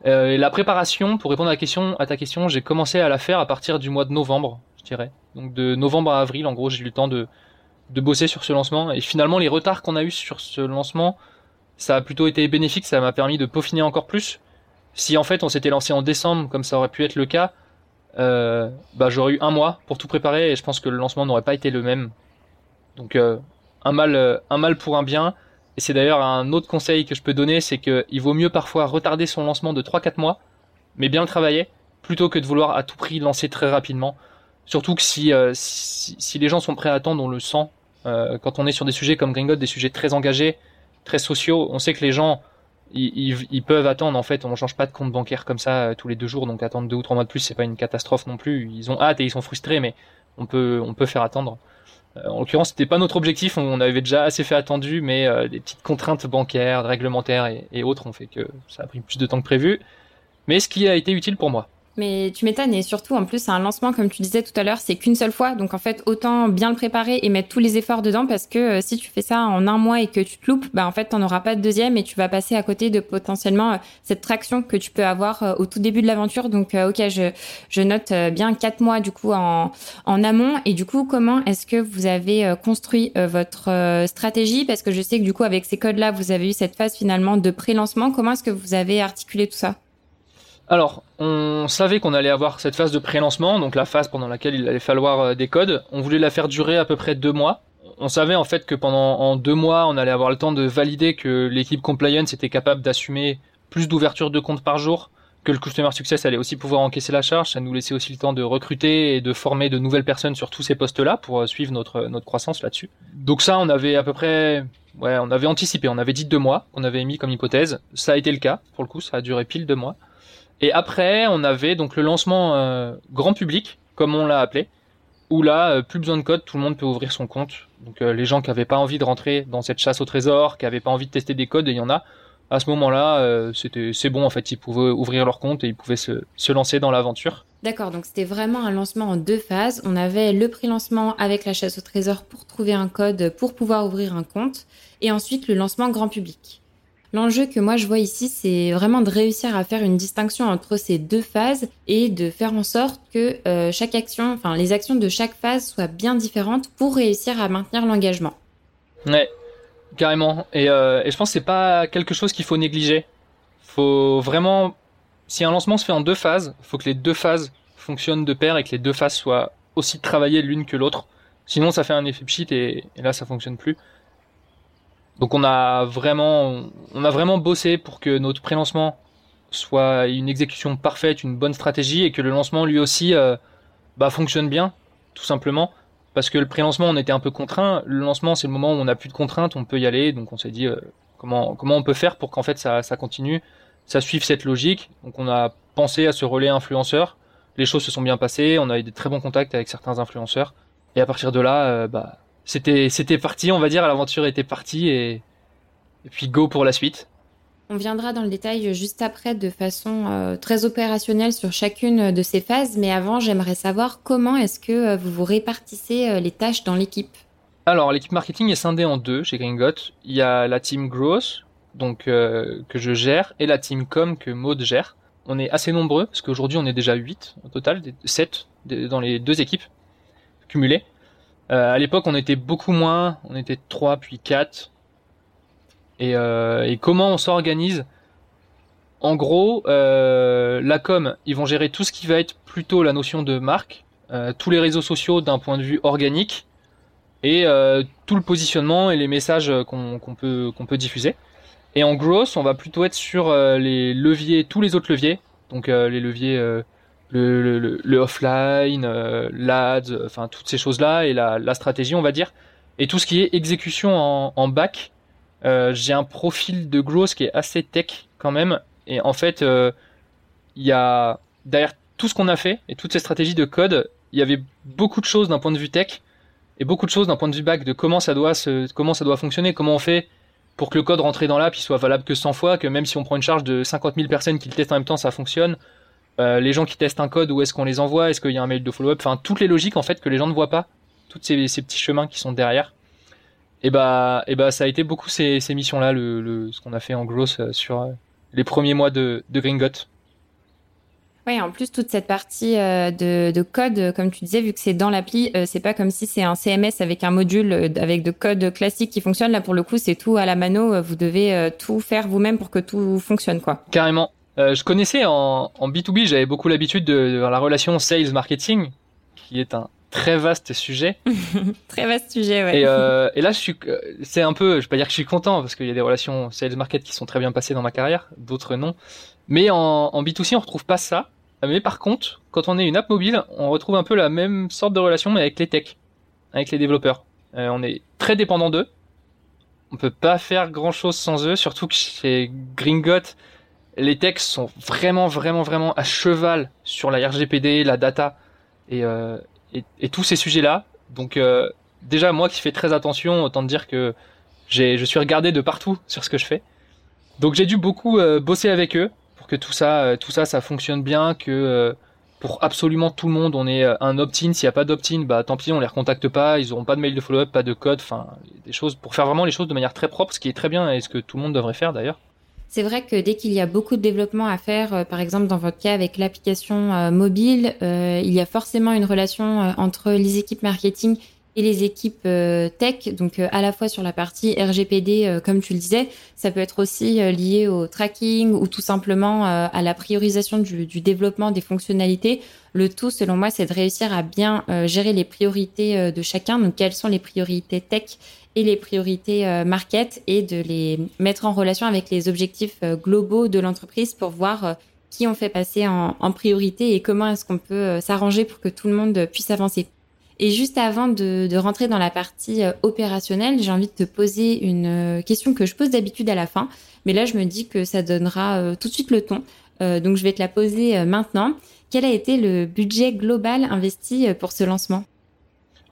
La préparation, pour répondre à, la question, à ta question, j'ai commencé à la faire à partir du mois de novembre, je dirais. Donc de novembre à avril, en gros, j'ai eu le temps de, de bosser sur ce lancement. Et finalement, les retards qu'on a eu sur ce lancement, ça a plutôt été bénéfique, ça m'a permis de peaufiner encore plus. Si en fait on s'était lancé en décembre, comme ça aurait pu être le cas, euh, bah j'aurais eu un mois pour tout préparer et je pense que le lancement n'aurait pas été le même. Donc euh, un mal, euh, un mal pour un bien. Et c'est d'ailleurs un autre conseil que je peux donner, c'est qu'il vaut mieux parfois retarder son lancement de 3-4 mois, mais bien le travailler, plutôt que de vouloir à tout prix lancer très rapidement. Surtout que si, si, les gens sont prêts à attendre, on le sent. quand on est sur des sujets comme Gringot, des sujets très engagés, très sociaux. On sait que les gens, ils, peuvent attendre. En fait, on ne change pas de compte bancaire comme ça euh, tous les deux jours, donc attendre deux ou trois mois de plus, c'est pas une catastrophe non plus. Ils ont hâte et ils sont frustrés, mais on peut, on peut faire attendre. Euh, en l'occurrence, c'était pas notre objectif. On avait déjà assez fait attendu, mais euh, des petites contraintes bancaires, réglementaires et, et autres ont fait que ça a pris plus de temps que prévu. Mais ce qui a été utile pour moi. Mais tu m'étonnes et surtout en plus c'est un lancement comme tu disais tout à l'heure, c'est qu'une seule fois. Donc en fait autant bien le préparer et mettre tous les efforts dedans parce que euh, si tu fais ça en un mois et que tu te loupes, bah en fait t'en auras pas de deuxième et tu vas passer à côté de potentiellement euh, cette traction que tu peux avoir euh, au tout début de l'aventure. Donc ok je je note bien quatre mois du coup en en amont et du coup comment est-ce que vous avez construit votre stratégie? Parce que je sais que du coup avec ces codes là vous avez eu cette phase finalement de pré-lancement. Comment est-ce que vous avez articulé tout ça? Alors, on savait qu'on allait avoir cette phase de pré-lancement, donc la phase pendant laquelle il allait falloir euh, des codes. On voulait la faire durer à peu près deux mois. On savait en fait que pendant en deux mois, on allait avoir le temps de valider que l'équipe compliance était capable d'assumer plus d'ouverture de comptes par jour, que le customer success allait aussi pouvoir encaisser la charge. Ça nous laissait aussi le temps de recruter et de former de nouvelles personnes sur tous ces postes-là pour euh, suivre notre notre croissance là-dessus. Donc ça, on avait à peu près ouais, on avait anticipé, on avait dit deux mois, on avait mis comme hypothèse. Ça a été le cas pour le coup, ça a duré pile deux mois. Et après, on avait donc le lancement euh, grand public, comme on l'a appelé, où là, euh, plus besoin de code, tout le monde peut ouvrir son compte. Donc euh, les gens qui n'avaient pas envie de rentrer dans cette chasse au trésor, qui n'avaient pas envie de tester des codes, et il y en a. À ce moment-là, c'était c'est bon en fait, ils pouvaient ouvrir leur compte et ils pouvaient se, se lancer dans l'aventure. D'accord, donc c'était vraiment un lancement en deux phases. On avait le pré-lancement avec la chasse au trésor pour trouver un code pour pouvoir ouvrir un compte, et ensuite le lancement grand public. L'enjeu que moi je vois ici, c'est vraiment de réussir à faire une distinction entre ces deux phases et de faire en sorte que euh, chaque action, enfin les actions de chaque phase soient bien différentes pour réussir à maintenir l'engagement. Ouais, carrément. Et, euh, et je pense que c'est pas quelque chose qu'il faut négliger. Faut vraiment, si un lancement se fait en deux phases, faut que les deux phases fonctionnent de pair et que les deux phases soient aussi travaillées l'une que l'autre. Sinon, ça fait un effet pchit et, et là, ça fonctionne plus. Donc on a vraiment, on a vraiment bossé pour que notre pré-lancement soit une exécution parfaite, une bonne stratégie et que le lancement lui aussi euh, bah, fonctionne bien, tout simplement. Parce que le pré-lancement, on était un peu contraint. Le lancement, c'est le moment où on n'a plus de contraintes, on peut y aller. Donc on s'est dit euh, comment comment on peut faire pour qu'en fait ça, ça continue, ça suive cette logique. Donc on a pensé à ce relais influenceur. Les choses se sont bien passées, on a eu des très bons contacts avec certains influenceurs. Et à partir de là, euh, bah c'était c'était parti, on va dire, l'aventure était partie et, et puis go pour la suite. On viendra dans le détail juste après de façon euh, très opérationnelle sur chacune de ces phases, mais avant j'aimerais savoir comment est-ce que euh, vous vous répartissez euh, les tâches dans l'équipe. Alors l'équipe marketing est scindée en deux chez Gringot. Il y a la team growth, donc que je gère, et la team com que Maud gère. On est assez nombreux parce qu'aujourd'hui on est déjà 8 au total, 7 dans les deux équipes cumulées. Euh, à l'époque, on était beaucoup moins, on était 3 puis 4. Et, euh, et comment on s'organise? En gros, euh, la com, ils vont gérer tout ce qui va être plutôt la notion de marque, euh, tous les réseaux sociaux d'un point de vue organique, et euh, tout le positionnement et les messages qu'on peut, peut diffuser. Et en growth, on va plutôt être sur les leviers, tous les autres leviers, donc les leviers le, le, le offline, euh, l'ads, enfin toutes ces choses-là et la, la, stratégie, on va dire. Et tout ce qui est exécution en, en back, euh, j'ai un profil de growth qui est assez tech quand même. Et en fait, euh, il y a derrière tout ce qu'on a fait et toutes ces stratégies de code, il y avait beaucoup de choses d'un point de vue tech et beaucoup de choses d'un point de vue back de comment ça doit se, comment ça doit fonctionner, comment on fait pour que le code rentré dans l'app soit valable que 100 fois, que même si on prend une charge de 50 000 personnes qui le testent en même temps, ça fonctionne. Euh, les gens qui testent un code, où est-ce qu'on les envoie? Est-ce qu'il y a un mail de follow-up? Enfin, toutes les logiques en fait que les gens ne voient pas tous ces, petits chemins qui sont derrière. Et bah, et bah, ça a été beaucoup ces, missions-là, le, ce qu'on a fait en gros sur les premiers mois de, de Gringot. Oui, en plus, toute cette partie euh, de, code, comme tu disais, vu que c'est dans l'appli, euh, c'est pas comme si c'est un CMS avec un module euh, avec de code classique qui fonctionne. Là, pour le coup, c'est tout à la mano. Vous devez tout faire vous-même pour que tout fonctionne, quoi. Carrément. Je connaissais en, B2B, j'avais beaucoup l'habitude de, la relation sales-marketing, qui est un très vaste sujet. *laughs* très vaste sujet, ouais. Et, et là, je suis, c'est un peu, je vais pas dire que je suis content parce qu'il y a des relations sales-market qui sont très bien passées dans ma carrière, d'autres non. Mais en, en B2C, on retrouve pas ça. Mais par contre, quand on est une app mobile, on retrouve un peu la même sorte de relation mais avec les techs, avec les développeurs. Euh, on est très dépendant d'eux. On peut pas faire grand chose sans eux, surtout que chez Gringot, les techs sont vraiment, vraiment, vraiment à cheval sur la RGPD, la data et, euh, et, tous ces sujets-là. Donc euh, déjà moi qui fais très attention, autant dire que je suis regardé de partout sur ce que je fais. Donc j'ai dû beaucoup bosser avec eux que tout ça, euh, tout ça, ça fonctionne bien, que euh, pour absolument tout le monde, on est euh, un opt-in. S'il n'y a pas d'opt-in, bah tant pis, on les recontacte pas. Ils auront pas de mail de follow-up, pas de code, enfin des choses pour faire vraiment les choses de manière très propre, ce qui est très bien et ce que tout le monde devrait faire d'ailleurs. C'est vrai que dès qu'il y a beaucoup de développement à faire, par exemple dans votre cas avec l'application mobile, il y a forcément une relation entre les équipes marketing et les équipes euh, tech, donc euh, à la fois sur la partie RGPD, euh, comme tu le disais, ça peut être aussi lié au tracking ou tout simplement à la priorisation du, développement des fonctionnalités. Le tout, selon moi, c'est de réussir à bien gérer les priorités de chacun. Donc, quelles sont les priorités tech les priorités market et de les mettre en relation avec les objectifs globaux de l'entreprise pour voir qui on fait passer en, priorité et comment est-ce qu'on peut s'arranger pour que tout le monde puisse avancer. Et juste avant de, rentrer dans la partie euh, opérationnelle, j'ai envie de te poser une euh, question que je pose d'habitude à la fin, mais là je me dis que ça donnera euh, tout de suite le ton. donc je vais te la poser maintenant. Quel a été le budget global investi pour ce lancement?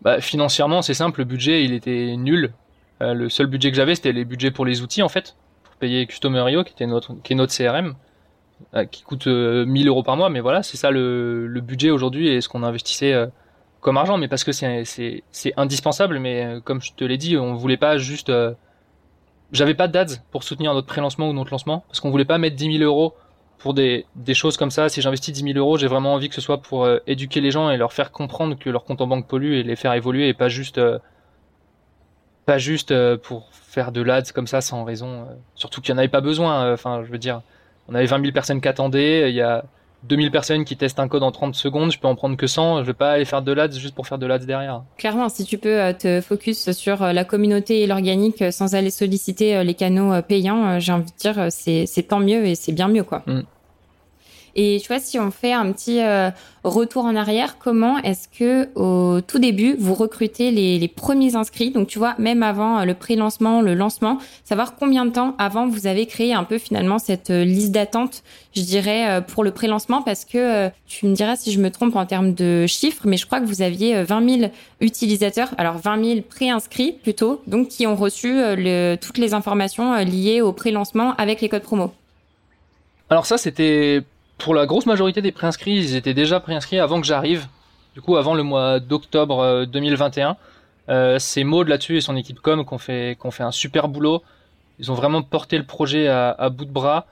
Bah, Financièrement, c'est simple, le budget il était nul. le seul budget que j'avais, c'était les budgets pour les outils en fait, pour payer Customerio, qui était notre, qui est notre CRM, qui coûte 1000 euros par mois. Mais voilà, c'est ça le, le budget aujourd'hui et ce qu'on investissait comme argent, mais parce que c'est indispensable. Mais euh, comme je te l'ai dit, on voulait pas juste. Euh, j'avais pas d'ads pour soutenir notre pré-lancement ou notre lancement, parce qu'on voulait pas mettre 10 000 euros pour des, des choses comme ça. Si j'investis 10 000 euros, j'ai vraiment envie que ce soit pour euh, éduquer les gens et leur faire comprendre que leur compte en banque pollue et les faire évoluer et pas juste. pas juste pour faire de l'ads comme ça sans raison. surtout qu'il n'y en avait pas besoin. Enfin, je veux dire, on avait 20 000 personnes qui attendaient. Il y a 2000 personnes qui testent un code en 30 secondes, je peux en prendre que 100, je vais pas aller faire de l'ads juste pour faire de l'ads derrière. Clairement, si tu peux euh, te focus sur euh, la communauté et l'organique euh, sans aller solliciter les canaux payants, j'ai envie de dire c'est tant mieux et c'est bien mieux quoi. Mm. Et tu vois, si on fait un petit euh, retour en arrière, comment est-ce que au tout début vous recrutez les, premiers inscrits? Donc tu vois, même avant euh, le pré-lancement, le lancement, savoir combien de temps avant vous avez créé un peu finalement cette euh, liste d'attente, je dirais pour le pré-lancement, parce que tu me diras si je me trompe en termes de chiffres, mais je crois que vous aviez 20 000 utilisateurs, alors 20 000 pré-inscrits plutôt, donc qui ont reçu toutes les informations liées au pré-lancement avec les codes promo. Alors ça, c'était pour la grosse majorité des préinscrits, ils étaient déjà préinscrits avant que j'arrive. Du coup, avant le mois d'octobre 2021. Euh, euh, c'est Maud là-dessus et son équipe com qui ont fait, fait un super boulot. Ils ont vraiment porté le projet à, bout de bras.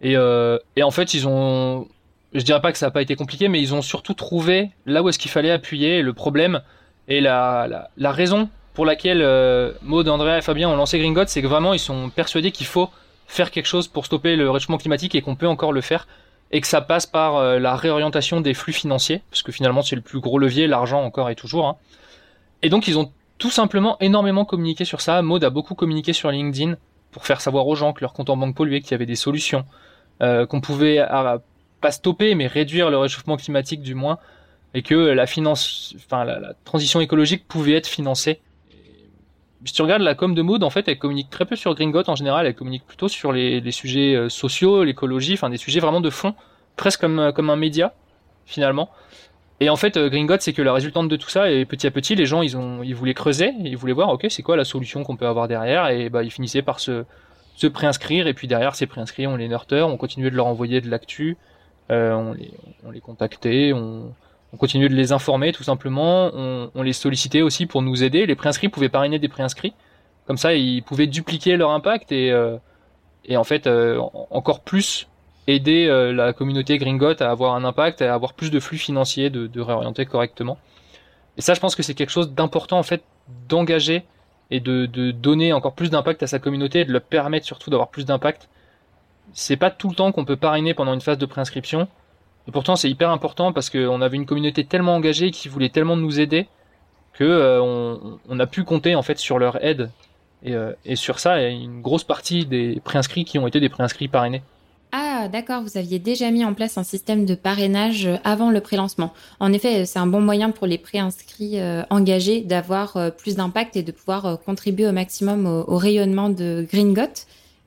Et, euh, et, en fait, ils ont, je dirais pas que ça n'a pas été compliqué, mais ils ont surtout trouvé là où est-ce qu'il fallait appuyer le problème et la, la, la raison pour laquelle euh, Maud, Andrea et Fabien ont lancé Gringot, c'est que vraiment ils sont persuadés qu'il faut faire quelque chose pour stopper le réchauffement climatique et qu'on peut encore le faire et que ça passe par euh, la réorientation des flux financiers, parce que finalement c'est le plus gros levier, l'argent encore et toujours. Hein. Et donc ils ont tout simplement énormément communiqué sur ça. Maud a beaucoup communiqué sur LinkedIn pour faire savoir aux gens que leur compte en banque polluait, qu'il y avait des solutions, euh, qu'on pouvait pas stopper mais réduire le réchauffement climatique du moins, et que la finance, enfin la transition écologique pouvait être financée si tu regardes la com de Maud, en fait, elle communique très peu sur Gringot en général. Elle communique plutôt sur les, les sujets euh, sociaux, l'écologie, enfin des sujets vraiment de fond, presque comme, euh, comme un média finalement. Et en fait, euh, Gringot, c'est que la résultante de tout ça, et petit à petit, les gens, ils ont, ils voulaient creuser, ils voulaient voir, ok, c'est quoi la solution qu'on peut avoir derrière, et bah, ils finissaient par se, se préinscrire, et puis derrière ces préinscrits, on les nurture, on continuait de leur envoyer de l'actu, euh, on, les, on les contactait, on, on continuait de les informer tout simplement. On, les sollicitait aussi pour nous aider. Les préinscrits pouvaient parrainer des préinscrits. Comme ça, ils pouvaient dupliquer leur impact et, euh, en fait euh, encore plus aider euh, la communauté Gringot à avoir un impact, à avoir plus de flux financiers, de, réorienter correctement. Et ça, je pense que c'est quelque chose d'important en fait d'engager et de, de, donner encore plus d'impact à sa communauté et de leur permettre surtout d'avoir plus d'impact. C'est pas tout le temps qu'on peut parrainer pendant une phase de préinscription. Et pourtant, c'est hyper important parce qu'on avait une communauté tellement engagée qui voulait tellement nous aider que euh, a pu compter en fait sur leur aide. Et, euh, sur ça, une grosse partie des préinscrits qui ont été des préinscrits parrainés. Ah, d'accord, vous aviez déjà mis en place un système de parrainage avant le pré-lancement. En effet, c'est un bon moyen pour les préinscrits euh, engagés d'avoir euh, plus d'impact et de pouvoir euh, contribuer au maximum au, rayonnement de Gringot.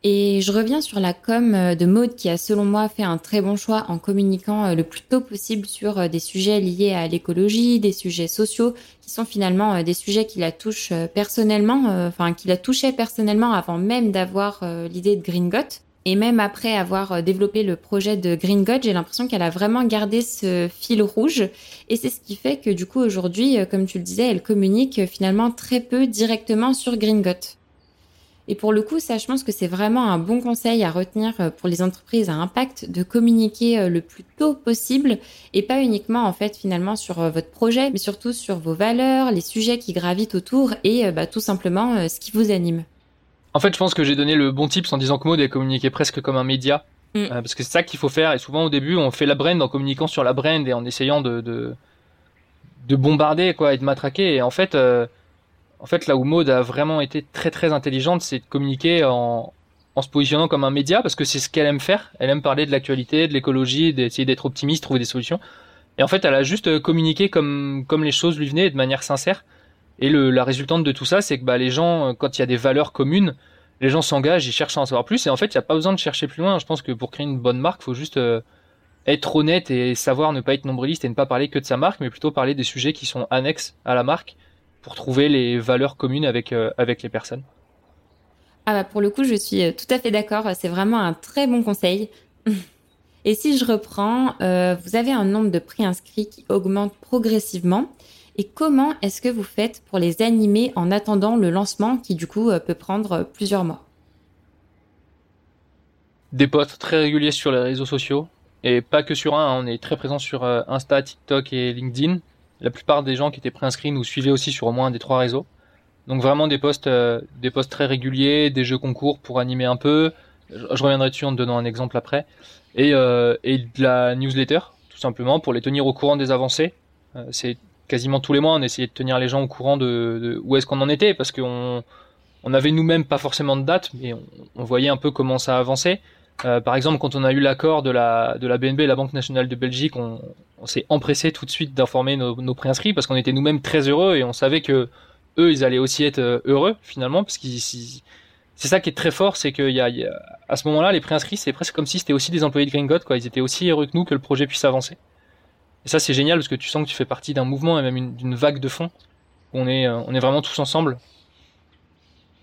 Et je reviens sur la com de Maude qui a selon moi fait un très bon choix en communiquant le plus tôt possible sur des sujets liés à l'écologie, des sujets sociaux qui sont finalement des sujets qui la touchent personnellement, enfin qui la touchaient personnellement avant même d'avoir l'idée de Gringot. Et même après avoir développé le projet de Green j'ai l'impression qu'elle a vraiment gardé ce fil rouge. Et c'est ce qui fait que du coup aujourd'hui, comme tu le disais, elle communique finalement très peu directement sur Green. Et pour le coup, ça, je pense que c'est vraiment un bon conseil à retenir pour les entreprises à impact de communiquer le plus tôt possible et pas uniquement en fait finalement sur votre projet, mais surtout sur vos valeurs, les sujets qui gravitent autour et bah, tout simplement ce qui vous anime. En fait, je pense que j'ai donné le bon tips en disant que Maud est communiqué presque comme un média. Mm. Euh, parce que c'est ça qu'il faut faire. Et souvent, au début, on fait la brand en communiquant sur la brand et en essayant de, de, de bombarder quoi, et de matraquer. Et en fait, euh, en fait, là où Maud a vraiment été très très intelligente, c'est de communiquer en, se positionnant comme un média parce que c'est ce qu'elle aime faire. Elle aime parler de l'actualité, de l'écologie, d'essayer d'être optimiste, trouver des solutions. Et en fait, elle a juste communiqué comme, comme les choses lui venaient de manière sincère. Et le, la résultante de tout ça, c'est que bah, les gens, quand il y a des valeurs communes, les gens s'engagent, ils cherchent à en savoir plus. Et en fait, il n'y a pas besoin de chercher plus loin. Je pense que pour créer une bonne marque, faut juste euh, être honnête et savoir ne pas être nombriliste et ne pas parler que de sa marque, mais plutôt parler des sujets qui sont annexes à la marque pour trouver les valeurs communes avec, euh, avec les personnes. Ah bah pour le coup, je suis euh, tout à fait d'accord. C'est vraiment un très bon conseil. *laughs* Et si je reprends, euh, vous avez un nombre de prix inscrits qui augmente progressivement. Et comment est-ce que vous faites pour les animer en attendant le lancement qui du coup peut prendre plusieurs mois? Des posts très réguliers sur les réseaux sociaux et pas que sur un, hein. on est très présent sur Insta, TikTok et LinkedIn. La plupart des gens qui étaient préinscrits nous suivaient aussi sur au moins des trois réseaux. Donc vraiment des posts, euh, des posts très réguliers, des jeux concours pour animer un peu. Je reviendrai dessus en donnant un exemple après. Et, euh, et de la newsletter, tout simplement, pour les tenir au courant des avancées. c'est quasiment tous les mois, on essayait de tenir les gens au courant de, où est-ce qu'on en était, parce qu'on on avait nous-mêmes pas forcément de date, mais on, voyait un peu comment ça avançait. Euh, par exemple, quand on a eu l'accord de la, de la BNB la Banque nationale de Belgique, on, on s'est empressé tout de suite d'informer nos, nos préinscrits parce qu'on était nous-mêmes très heureux et on savait que eux, ils allaient aussi être euh, heureux finalement, parce que c'est ça qui est très fort, c'est qu'il y y a, à ce moment-là, les préinscrits, c'est presque comme si c'était aussi des employés de Green God, quoi. Ils étaient aussi heureux que nous que le projet puisse avancer. Et ça, c'est génial parce que tu sens que tu fais partie d'un mouvement et même d'une vague de fond. On est, euh, on est vraiment tous ensemble.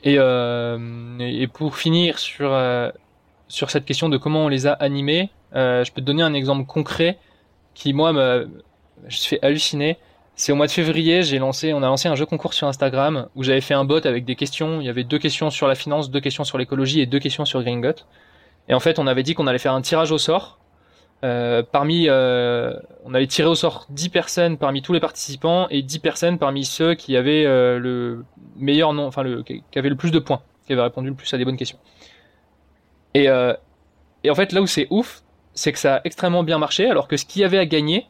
Et, euh, et pour finir sur, euh, sur cette question de comment on les a animés, euh, je peux te donner un exemple concret qui, moi, me, je suis fait halluciner. C'est au mois de février, j'ai lancé, on a lancé un jeu concours sur Instagram où j'avais fait un bot avec des questions. Il y avait deux questions sur la finance, deux questions sur l'écologie et deux questions sur Gringot. Et en fait, on avait dit qu'on allait faire un tirage au sort euh, parmi, euh, on allait tirer au sort 10 personnes parmi tous les participants et 10 personnes parmi ceux qui avaient euh, le meilleur nom, enfin le, qui avaient le plus de points, qui avaient répondu le plus à des bonnes questions. Et, euh, et en fait, là où c'est ouf, c'est que ça a extrêmement bien marché, alors que ce qu'il y avait à gagner,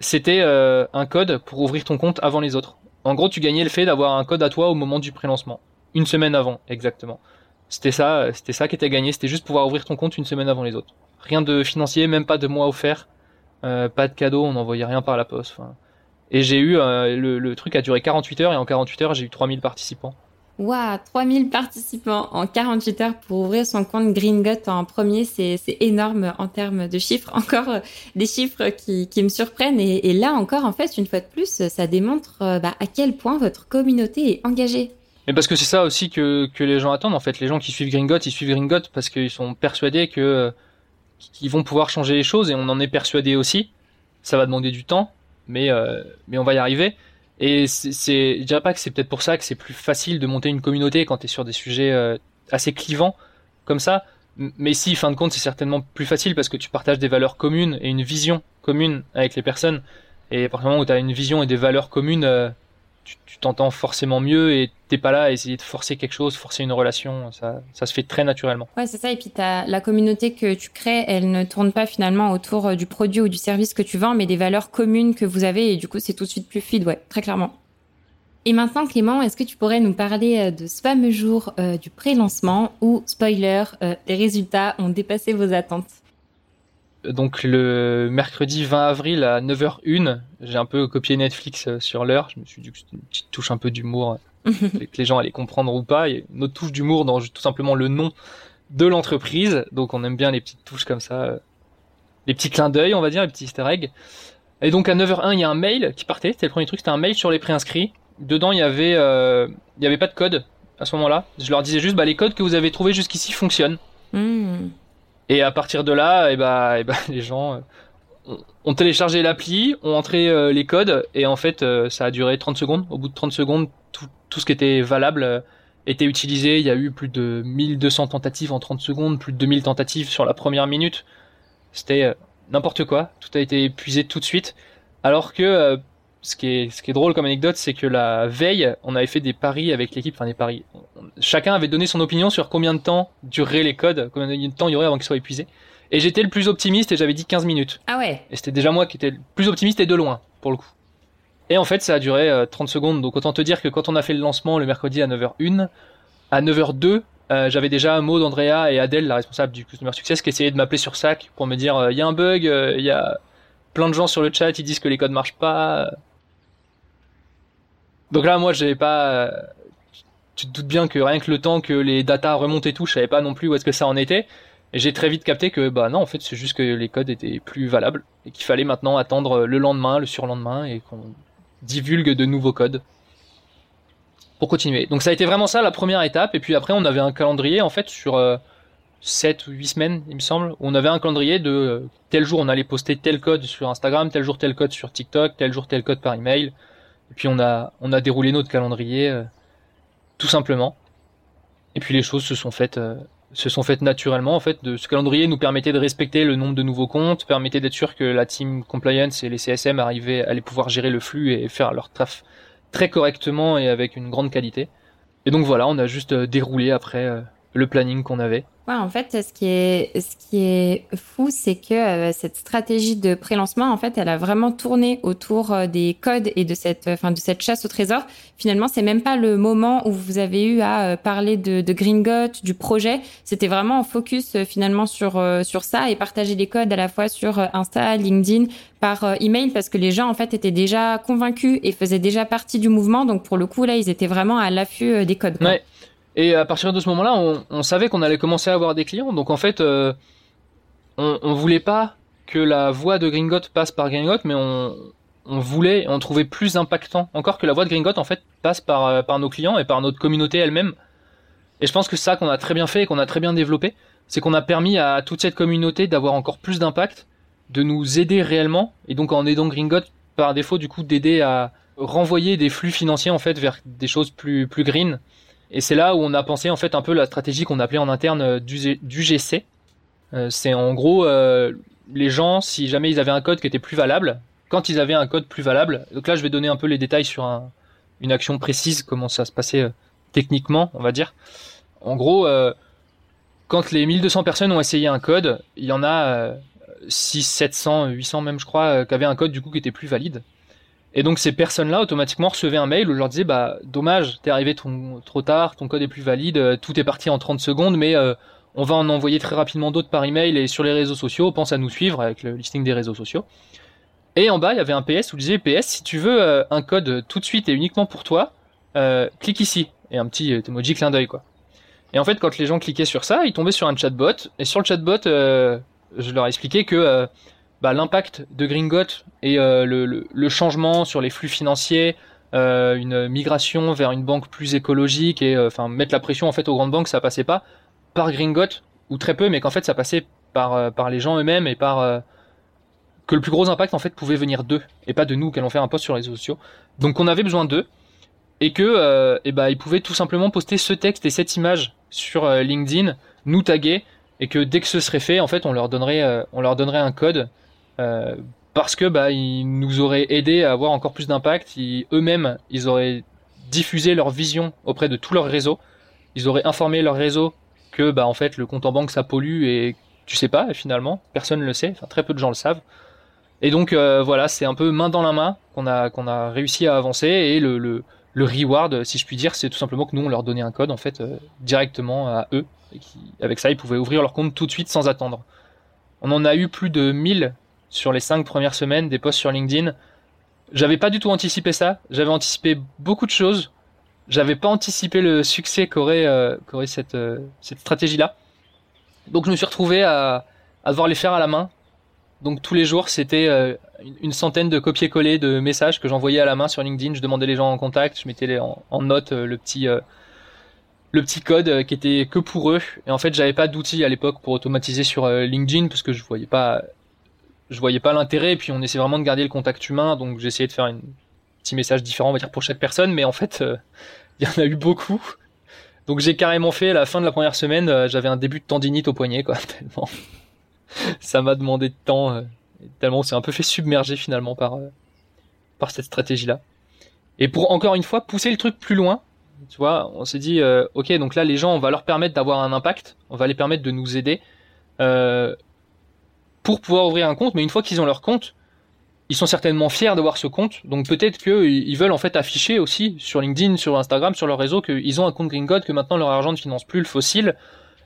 c'était euh, un code pour ouvrir ton compte avant les autres. En gros, tu gagnais le fait d'avoir un code à toi au moment du pré-lancement, une semaine avant, exactement. C'était ça, c'était ça qui était gagné, c'était juste pouvoir ouvrir ton compte une semaine avant les autres. Rien de financier, même pas de mois offert, euh, pas de cadeau, on n'envoyait rien par la poste. Et j'ai eu, euh, le, le, truc a duré 48 heures et en 48 heures j'ai eu 3000 participants. Waouh, 3000 participants en 48 heures pour ouvrir son compte Green Gut en premier, c'est énorme en termes de chiffres. *laughs* Encore euh, des chiffres qui, qui me surprennent. Et, là encore, en fait, une fois de plus, ça démontre euh, bah, à quel point votre communauté est engagée. Mais parce que c'est ça aussi que, que les gens attendent. En fait, les gens qui suivent Gringot, ils suivent Gringot parce qu'ils sont persuadés que qu'ils vont pouvoir changer les choses et on en est persuadé aussi. Ça va demander du temps, mais mais on va y arriver. Et c'est, je dirais pas que c'est peut-être pour ça que c'est plus facile de monter une communauté quand tu es sur des sujets assez clivants comme ça. Mais si, fin de compte, c'est certainement plus facile parce que tu partages des valeurs communes et une vision commune avec les personnes. Et à partir du moment où tu une vision et des valeurs communes, euh, tu t'entends forcément mieux et t'es pas là à essayer de forcer quelque chose, forcer une relation. Ça, ça se fait très naturellement. Ouais, c'est ça. Et puis la communauté que tu crées, elle ne tourne pas finalement autour euh, du produit ou du service que tu vends, mais des valeurs communes que vous avez. Et du coup, c'est tout de suite plus fluide. Ouais, très clairement. Et maintenant, Clément, est-ce que tu pourrais nous parler euh, de ce fameux jour euh, du pré-lancement où, spoiler, les résultats ont dépassé vos attentes? Donc le mercredi 20 avril à 9h01, j'ai un peu copié Netflix sur l'heure. Je me suis dit que c'était une petite touche un peu d'humour, *laughs* que les gens allaient comprendre ou pas. Il y a une autre touche d'humour dans tout simplement le nom de l'entreprise. Donc on aime bien les petites touches comme ça, les petits clins d'œil, on va dire, les petits easter eggs. Et donc à 9h01, il y a un mail qui partait. C'était le premier truc, c'était un mail sur les préinscrits dedans il y avait euh, il y avait pas de code à ce moment-là. Je leur disais juste bah les codes que vous avez trouvés jusqu'ici fonctionnent. Hmm. Et à partir de là, et bah, et bah les gens euh, ont téléchargé l'appli, ont entré euh, les codes et en fait ça a duré 30 secondes. Au bout de 30 secondes, tout, tout ce qui était valable était utilisé. Il y a eu plus de 1200 tentatives en 30 secondes, plus de 2000 tentatives sur la première minute. C'était n'importe quoi. Tout a été épuisé tout de suite. Alors que ce qui est ce qui est drôle comme anecdote, c'est que la veille, on avait fait des paris avec l'équipe, enfin des paris. Chacun avait donné son opinion sur combien de temps dureraient les codes, combien de temps il y aurait avant qu'ils soient épuisés. Et j'étais le plus optimiste et j'avais dit 15 minutes. Ah ouais. Et c'était déjà moi qui étais le plus optimiste et de loin pour le coup. Et en fait, ça a duré 30 euh, secondes. Donc autant te dire que quand on a fait le lancement le mercredi à 9h01, à 9h02, euh, j'avais déjà un mot d'Andrea et Adèle, la responsable du Customer Success, qui essayait de m'appeler sur SAC pour me dire euh, il y a un bug, il y a plein de gens sur le chat, ils disent que les codes marchent pas. Donc là, moi, j'avais pas. Tu te doutes bien que rien que le temps que les datas remontent et tout, je savais pas non plus où est-ce que ça en était. Et j'ai très vite capté que bah non, en fait, c'est juste que les codes étaient plus valables et qu'il fallait maintenant attendre le lendemain, le surlendemain et qu'on divulgue de nouveaux codes pour continuer. Donc ça a été vraiment ça la première étape. Et puis après, on avait un calendrier en fait sur 7 euh, ou 8 semaines, il me semble, on avait un calendrier de euh, tel jour on allait poster tel code sur Instagram, tel jour tel code sur TikTok, tel jour tel code par email. Et puis on a, on a déroulé notre calendrier euh, tout simplement. Et puis les choses se sont faites, euh, se sont faites naturellement. En fait, ce calendrier nous permettait de respecter le nombre de nouveaux comptes, permettait d'être sûr que la team compliance et les CSM arrivaient, allaient pouvoir gérer le flux et faire leur taf très correctement et avec une grande qualité. Et donc voilà, on a juste euh, déroulé après le planning qu'on avait. Ouais, en fait, ce qui est, ce qui est fou, c'est que euh, cette stratégie de pré-lancement, en fait, elle a vraiment tourné autour euh, des codes et de cette, enfin, de cette chasse au trésor. Finalement, c'est même pas le moment où vous avez eu à euh, parler de, de Gringot, du projet. C'était vraiment en focus finalement sur sur ça et partager les codes à la fois sur Insta, LinkedIn, par email, parce que les gens en fait étaient déjà convaincus et faisaient déjà partie du mouvement. Donc pour le coup, là, ils étaient vraiment à l'affût des codes. Ouais. Et à partir de ce moment-là, on, savait qu'on allait commencer à avoir des clients. Donc en fait, euh, on, on voulait pas que la voix de Gringot passe par Gringot, mais on, on voulait, on trouvait plus impactant encore que la voix de Gringot en fait passe par, euh, par nos clients et par notre communauté elle-même. Et je pense que ça qu'on a très bien fait et qu'on a très bien développé, c'est qu'on a permis à toute cette communauté d'avoir encore plus d'impact, de nous aider réellement, et donc en aidant Gringot par défaut du coup d'aider à renvoyer des flux financiers en fait vers des choses plus plus green et c'est là où on a pensé en fait un peu la stratégie qu'on appelait en interne euh, du, GC. Euh, c'est en gros euh, les gens, si jamais ils avaient un code qui était plus valable, quand ils avaient un code plus valable, donc là je vais donner un peu les détails sur un, une action précise, comment ça se passait techniquement, on va dire. En gros, quand les 1200 personnes ont essayé un code, il y en a 6, 700, 800 même je crois, qui avaient un code du coup qui était plus valide. Et donc ces personnes-là automatiquement recevaient un mail où je leur disais bah dommage, t'es arrivé trop tard, ton code est plus valide, euh, tout est parti en 30 secondes, mais euh, on va en envoyer très rapidement d'autres par email et sur les réseaux sociaux, pense à nous suivre avec le listing des réseaux sociaux. Et en bas, il y avait un PS où je disais PS, si tu veux euh, un code tout de suite et uniquement pour toi, clique ici. Et un petit emoji clin d'œil quoi. Et en fait, quand les gens cliquaient sur ça, ils tombaient sur un chatbot. Et sur le chatbot, je leur expliquais que bah, l'impact de Gringot et euh, le, changement sur les flux financiers, euh, une migration vers une banque plus écologique et euh, enfin mettre la pression en fait aux grandes banques, ça passait pas par Gringot ou très peu, mais qu'en fait ça passait par par les gens eux-mêmes et par que le plus gros impact en fait pouvait venir d'eux et pas de nous qui allons faire un post sur les réseaux sociaux. Donc on avait besoin d'eux et que et bah, ils pouvaient tout simplement poster ce texte et cette image sur LinkedIn, nous taguer et que dès que ce serait fait, en fait, on leur donnerait, on leur donnerait un code euh, parce que bah ils nous auraient aidé à avoir encore plus d'impact. Eux-mêmes, ils auraient diffusé leur vision auprès de tout leur réseau. Ils auraient informé leur réseau que bah en fait le compte en banque ça pollue et tu sais pas finalement personne ne le sait. Enfin très peu de gens le savent. Et donc euh, voilà, c'est un peu main dans la main qu'on a qu'on a réussi à avancer et le, le le reward, si je puis dire, c'est tout simplement que nous on leur donnait un code en fait euh, directement à eux avec ça ils pouvaient ouvrir leur compte tout de suite sans attendre. On en a eu plus de 1000 sur les 5 premières semaines des posts sur LinkedIn. J'avais pas du tout anticipé ça, j'avais anticipé beaucoup de choses. J'avais pas anticipé le succès qu'aurait euh, cette euh, cette stratégie là. Donc je me suis retrouvé à à devoir les faire à la main. Donc tous les jours, c'était euh, une centaine de copier-coller de messages que j'envoyais à la main sur LinkedIn. Je demandais les gens en contact, je mettais les en, en note euh, le petit euh, le petit code euh, qui était que pour eux. Et en fait, j'avais pas d'outils à l'époque pour automatiser sur LinkedIn parce que je voyais pas je voyais pas l'intérêt. Puis on essaie vraiment de garder le contact humain, donc j'essayais de faire un petit message différent, on va dire pour chaque personne. Mais en fait, euh, *laughs* il y en a eu beaucoup. Donc j'ai carrément fait à la fin de la première semaine, euh, j'avais un début de tendinite au poignet, quoi, *laughs* tellement ça m'a demandé de temps, euh, tellement on s'est un peu fait submerger finalement par par cette stratégie-là. Et pour encore une fois pousser le truc plus loin, tu vois, on s'est dit, euh, ok, donc là les gens, on va leur permettre d'avoir un impact, on va les permettre de nous aider pour pouvoir ouvrir un compte, mais une fois qu'ils ont leur compte, ils sont certainement fiers d'avoir ce compte, donc peut-être qu'ils veulent en fait afficher aussi sur LinkedIn, sur Instagram, sur leur réseau qu'ils ont un compte Green Code, que maintenant leur argent ne finance plus le fossile,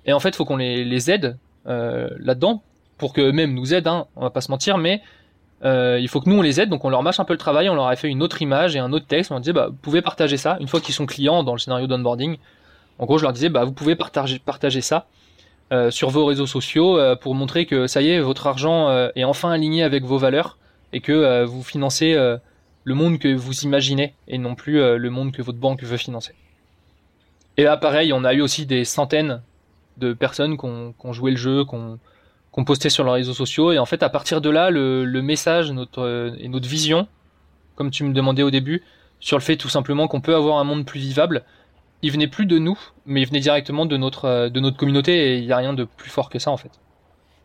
et en fait, il faut qu'on les, les aide euh, là-dedans pour que eux-mêmes nous aident, hein, on va pas se mentir, mais euh, il faut que nous on les aide, donc on leur mâche un peu le travail, on leur a fait une autre image et un autre texte, on disait bah vous pouvez partager ça. Une fois qu'ils sont clients dans le scénario d'onboarding. En gros, je leur disais bah vous pouvez partager partager ça euh, sur vos réseaux sociaux euh, pour montrer que ça y est, votre argent euh, est enfin aligné avec vos valeurs et que vous financez le monde que vous imaginez et non plus le monde que votre banque veut financer. Et là, pareil, on a eu aussi des centaines de personnes qui ont, joué le jeu, qui ont, posté sur leurs réseaux sociaux. Et en fait, à partir de là, le, message et notre vision, comme tu me demandais au début, sur le fait tout simplement qu'on peut avoir un monde plus vivable, il venait plus de nous, mais il venait directement de notre, euh, communauté. Et il n'y a rien de plus fort que ça, en fait.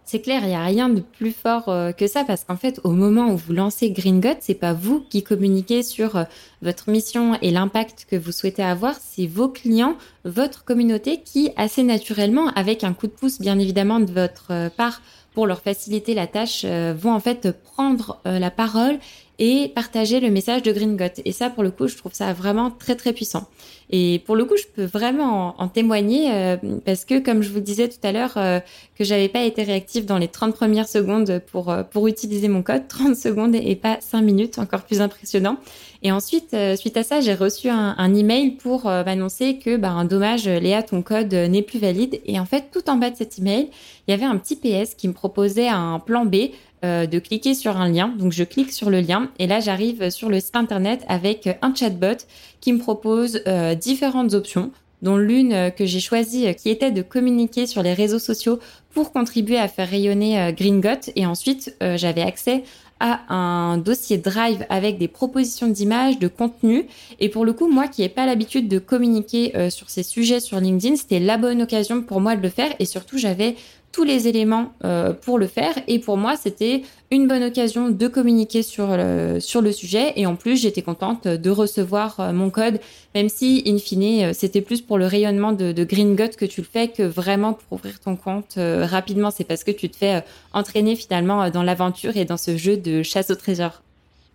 C'est clair, il n'y a rien de plus fort euh, que ça parce qu'en fait, au moment où vous lancez Green God, c'est pas vous qui communiquez sur euh, votre mission et l'impact que vous souhaitez avoir, c'est vos clients, votre communauté qui, assez naturellement, avec un coup de pouce bien évidemment de votre part pour leur faciliter la tâche, vont en fait prendre la parole et partager le message de Green Got. Et ça, pour le coup, je trouve ça vraiment très très puissant. Et pour le coup, je peux vraiment en, témoigner euh, parce que, comme je vous disais tout à l'heure, euh, que j'avais pas été réactive dans les 30 premières secondes pour euh, pour utiliser mon code, *laughs* 30 secondes et pas 5 minutes, encore plus impressionnant. Et ensuite, euh, suite à ça, j'ai reçu un, un email pour euh, m'annoncer que, bah, un dommage, Léa, ton code euh, n'est plus valide. Et en fait, tout en bas de cet email, il y avait un petit PS qui me proposait un plan B euh, de cliquer sur un lien. Donc je clique sur le lien et là j'arrive sur le site internet avec un chatbot qui me propose euh, différentes options dont l'une euh, que j'ai choisie euh, qui était de communiquer sur les réseaux sociaux pour contribuer à faire rayonner euh, Green Got et ensuite euh, j'avais accès à un dossier Drive avec des propositions d'images, de contenu. Et pour le coup, moi qui n'ai pas l'habitude de communiquer euh, sur ces sujets sur LinkedIn, c'était la bonne occasion pour moi de le faire. Et surtout, j'avais tous les éléments euh, pour le faire. Et pour moi, c'était une bonne occasion de communiquer sur le, sur le sujet. Et en plus, j'étais contente de recevoir euh, mon code, même si, in fine, euh, c'était plus pour le rayonnement de, de Green Gut que tu le fais que vraiment pour ouvrir ton compte rapidement. C'est parce que tu te fais entraîner finalement dans l'aventure et dans ce jeu de chasse au trésor.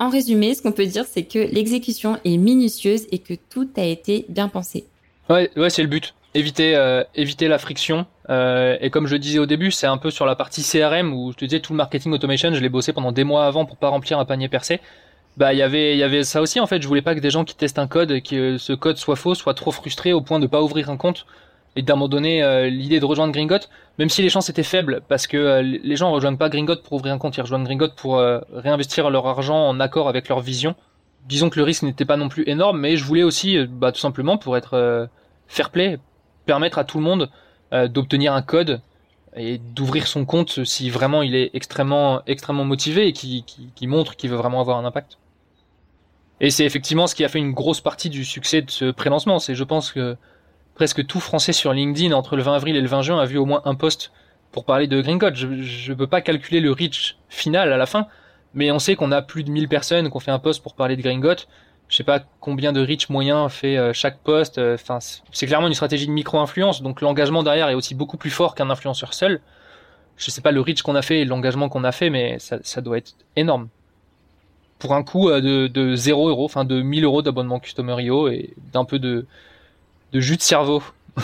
En résumé, ce qu'on peut dire, c'est que l'exécution est minutieuse et que tout a été bien pensé. Ouais, ouais, c'est le but. Éviter, euh, éviter la friction. Euh, et comme je disais au début, c'est un peu sur la partie CRM où je te disais tout le marketing automation, je l'ai bossé pendant des mois avant pour pas remplir un panier percé. Bah, il y avait, il y avait ça aussi en fait. Je voulais pas que des gens qui testent un code, que euh, ce code soit faux, soient trop frustrés au point de pas ouvrir un compte et d'abandonner euh, l'idée de rejoindre Gringot, même si les chances étaient faibles, parce que euh, les gens rejoignent pas Gringot pour ouvrir un compte, ils rejoignent Gringot pour réinvestir leur argent en accord avec leur vision. Disons que le risque n'était pas non plus énorme, mais je voulais aussi, bah, tout simplement pour être fair play, permettre à tout le monde euh, d'obtenir un code et d'ouvrir son compte si vraiment il est extrêmement extrêmement motivé et qui, qui, montre qu'il veut vraiment avoir un impact. Et c'est effectivement ce qui a fait une grosse partie du succès de ce pré-lancement. C'est, je pense que presque tout Français sur LinkedIn entre le 20 avril et le 20 juin a vu au moins un post pour parler de Green Code. Je ne peux pas calculer le reach final à la fin, mais on sait qu'on a plus de 1000 personnes qui ont fait un post pour parler de Code. Je sais pas combien de reach moyen fait euh, chaque post. Euh, enfin, c'est clairement une stratégie de micro-influence, donc l'engagement derrière est aussi beaucoup plus fort qu'un influenceur seul. Je sais pas le reach qu'on a fait et l'engagement qu'on a fait, mais ça, doit être énorme. Pour un coût euh, de, de 0 euros, enfin de 1000 euros d'abonnement Customer.io et d'un peu de, de jus de cerveau. *laughs*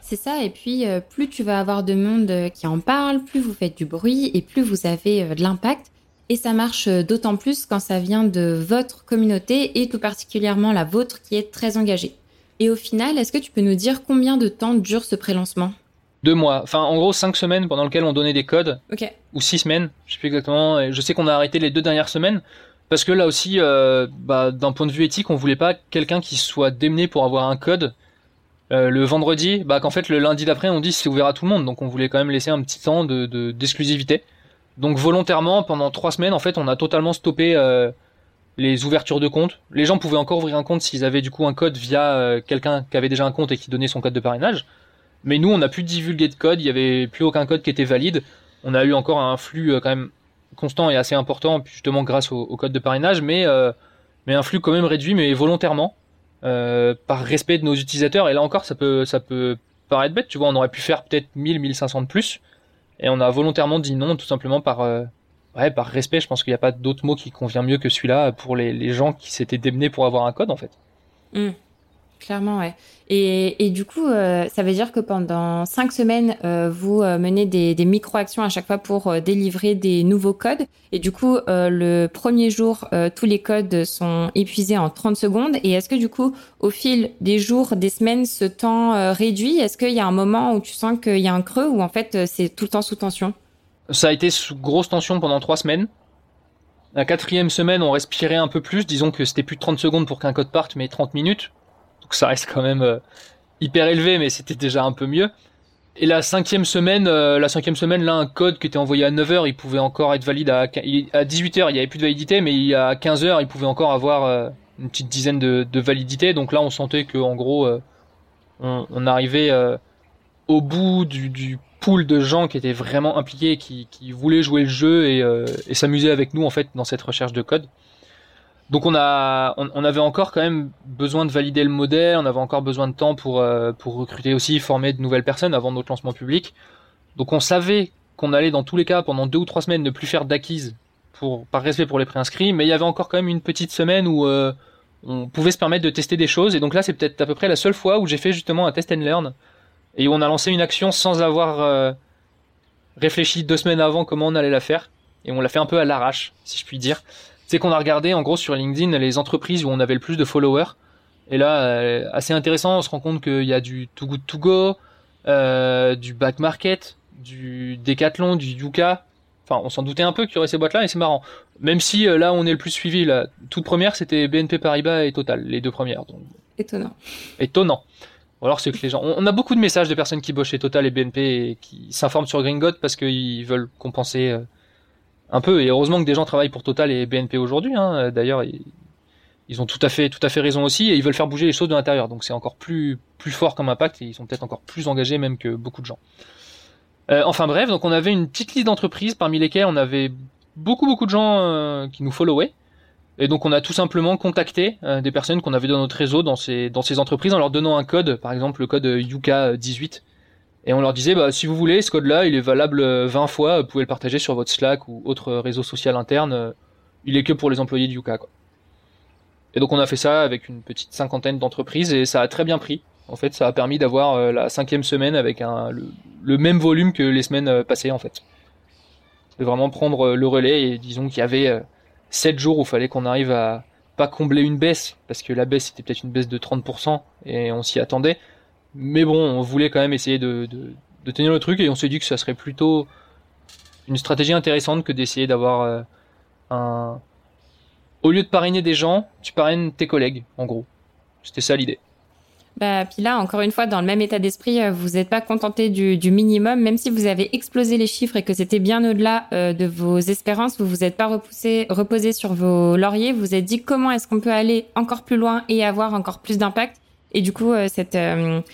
C'est ça, et puis plus tu vas avoir de monde qui en parle, plus vous faites du bruit et plus vous avez de l'impact. Et ça marche euh, d'autant plus quand ça vient de votre communauté et tout particulièrement la vôtre qui est très engagée. Et au final, est-ce que tu peux nous dire combien de temps dure ce pré-lancement? Deux mois. Enfin, en gros, cinq semaines pendant lesquelles on donnait des codes. Ok. Ou six semaines, je sais plus exactement. je sais qu'on a arrêté les deux dernières semaines parce que là aussi, euh, bah, d'un point de vue éthique, on voulait pas quelqu'un qui soit démené pour avoir un code. Euh, le vendredi, bah qu'en fait le lundi d'après on dit c'est ouvert à tout le monde, donc on voulait quand même laisser un petit temps de d'exclusivité. Donc volontairement, pendant trois semaines, en fait, on a totalement stoppé euh, les ouvertures de compte. Les gens pouvaient encore ouvrir un compte s'ils avaient du coup un code via euh, quelqu'un qui avait déjà un compte et qui donnait son code de parrainage. Mais nous, on n'a plus divulgué de code, il n'y avait plus aucun code qui était valide. On a eu encore un flux euh, quand même constant et assez important, justement grâce au, code de parrainage, mais, mais un flux quand même réduit, mais volontairement, par respect de nos utilisateurs. Et là encore, ça peut, ça peut paraître bête, tu vois, on aurait pu faire peut-être 1000, 1500 de plus. Et on a volontairement dit non, tout simplement par, euh, ouais, par respect. Je pense qu'il n'y a pas d'autre mot qui convient mieux que celui-là pour les, les gens qui s'étaient démenés pour avoir un code, en fait. Mmh. Clairement, ouais. Et, et du coup, euh, ça veut dire que pendant cinq semaines, euh, vous euh, menez des, micro-actions à chaque fois pour délivrer des nouveaux codes. Et du coup, le premier jour, tous les codes sont épuisés en 30 secondes. Et est-ce que du coup, au fil des jours, des semaines, ce temps réduit Est-ce qu'il y a un moment où tu sens qu'il y a un creux ou en fait c'est tout le temps sous tension? Ça a été sous grosse tension pendant trois semaines. La quatrième semaine, on respirait un peu plus. Disons que c'était plus de 30 secondes pour qu'un code parte, mais 30 minutes donc ça reste quand même euh, hyper élevé, mais c'était déjà un peu mieux. Et la cinquième semaine, euh, là, un code qui était envoyé à 9h, il pouvait encore être valide à, à 18h, il n'y avait plus de validité, mais à 15h, il pouvait encore avoir euh, une petite dizaine de, de validité. Donc là, on sentait que, en gros, on, arrivait au bout du, pool de gens qui étaient vraiment impliqués, qui, qui voulaient jouer le jeu et, et s'amuser avec nous, en fait, dans cette recherche de code. Donc on a, on, avait encore quand même besoin de valider le modèle, on avait encore besoin de temps pour euh, pour recruter aussi, former de nouvelles personnes avant notre lancement public. Donc on savait qu'on allait dans tous les cas pendant deux ou trois semaines ne plus faire d'acquise pour par respect pour les préinscrits, mais il y avait encore quand même une petite semaine où euh, on pouvait se permettre de tester des choses. Et donc là c'est peut-être à peu près la seule fois où j'ai fait justement un test and learn et où on a lancé une action sans avoir euh, réfléchi deux semaines avant comment on allait la faire et on l'a fait un peu à l'arrache si je puis dire c'est qu'on a regardé en gros sur LinkedIn les entreprises où on avait le plus de followers. Et là, euh, assez intéressant, on se rend compte qu'il y a du Too Good To Go, euh, du Back Market, du Decathlon, du Yuka. Enfin, on s'en doutait un peu qu'il y aurait ces boîtes-là et c'est marrant. Même si euh, là, on est le plus suivi, la toute première, c'était BNP Paribas et Total, les deux premières. Donc... Étonnant. Étonnant. Ou alors c'est que les gens, on, a beaucoup de messages de personnes qui bossent chez Total et BNP et qui s'informent sur Gringot parce qu'ils veulent compenser un peu. Et heureusement que des gens travaillent pour Total et BNP aujourd'hui. Hein. D'ailleurs, ils, ont tout à fait tout à fait raison aussi et ils veulent faire bouger les choses de l'intérieur. Donc c'est encore plus plus fort comme impact et ils sont peut-être encore plus engagés même que beaucoup de gens. Euh, enfin bref, donc on avait une petite liste d'entreprises parmi lesquelles on avait beaucoup beaucoup de gens euh, qui nous followaient. Et donc on a tout simplement contacté euh, des personnes qu'on avait dans notre réseau dans ces dans ces entreprises en leur donnant un code, par exemple le code Yuka 18 et on leur disait, bah, si vous voulez, ce code-là, il est valable 20 fois, vous pouvez le partager sur votre Slack ou autre réseau social interne. Il est que pour les employés de Yuka. Quoi. Et donc on a fait ça avec une petite cinquantaine d'entreprises et ça a très bien pris. En fait, ça a permis d'avoir euh, la cinquième semaine avec le, même volume que les semaines euh, passées en fait. De vraiment prendre euh, le relais et disons qu'il y avait 7 jours où il fallait qu'on arrive à pas combler une baisse, parce que la baisse c'était peut-être une baisse de 30% et on s'y attendait, mais bon, on voulait quand même essayer de, tenir le truc et on s'est dit que ça serait plutôt une stratégie intéressante que d'essayer d'avoir euh, un. Au lieu de parrainer des gens, tu parraines tes collègues, en gros. C'était ça l'idée. Bah, puis là, encore une fois, dans le même état d'esprit, euh, vous n'êtes pas contenté du, minimum, même si vous avez explosé les chiffres et que c'était bien au-delà euh, de vos espérances, vous vous êtes pas repoussé, reposé sur vos lauriers, vous vous êtes dit comment est-ce qu'on peut aller encore plus loin et avoir encore plus d'impact. Et du coup, euh, cette,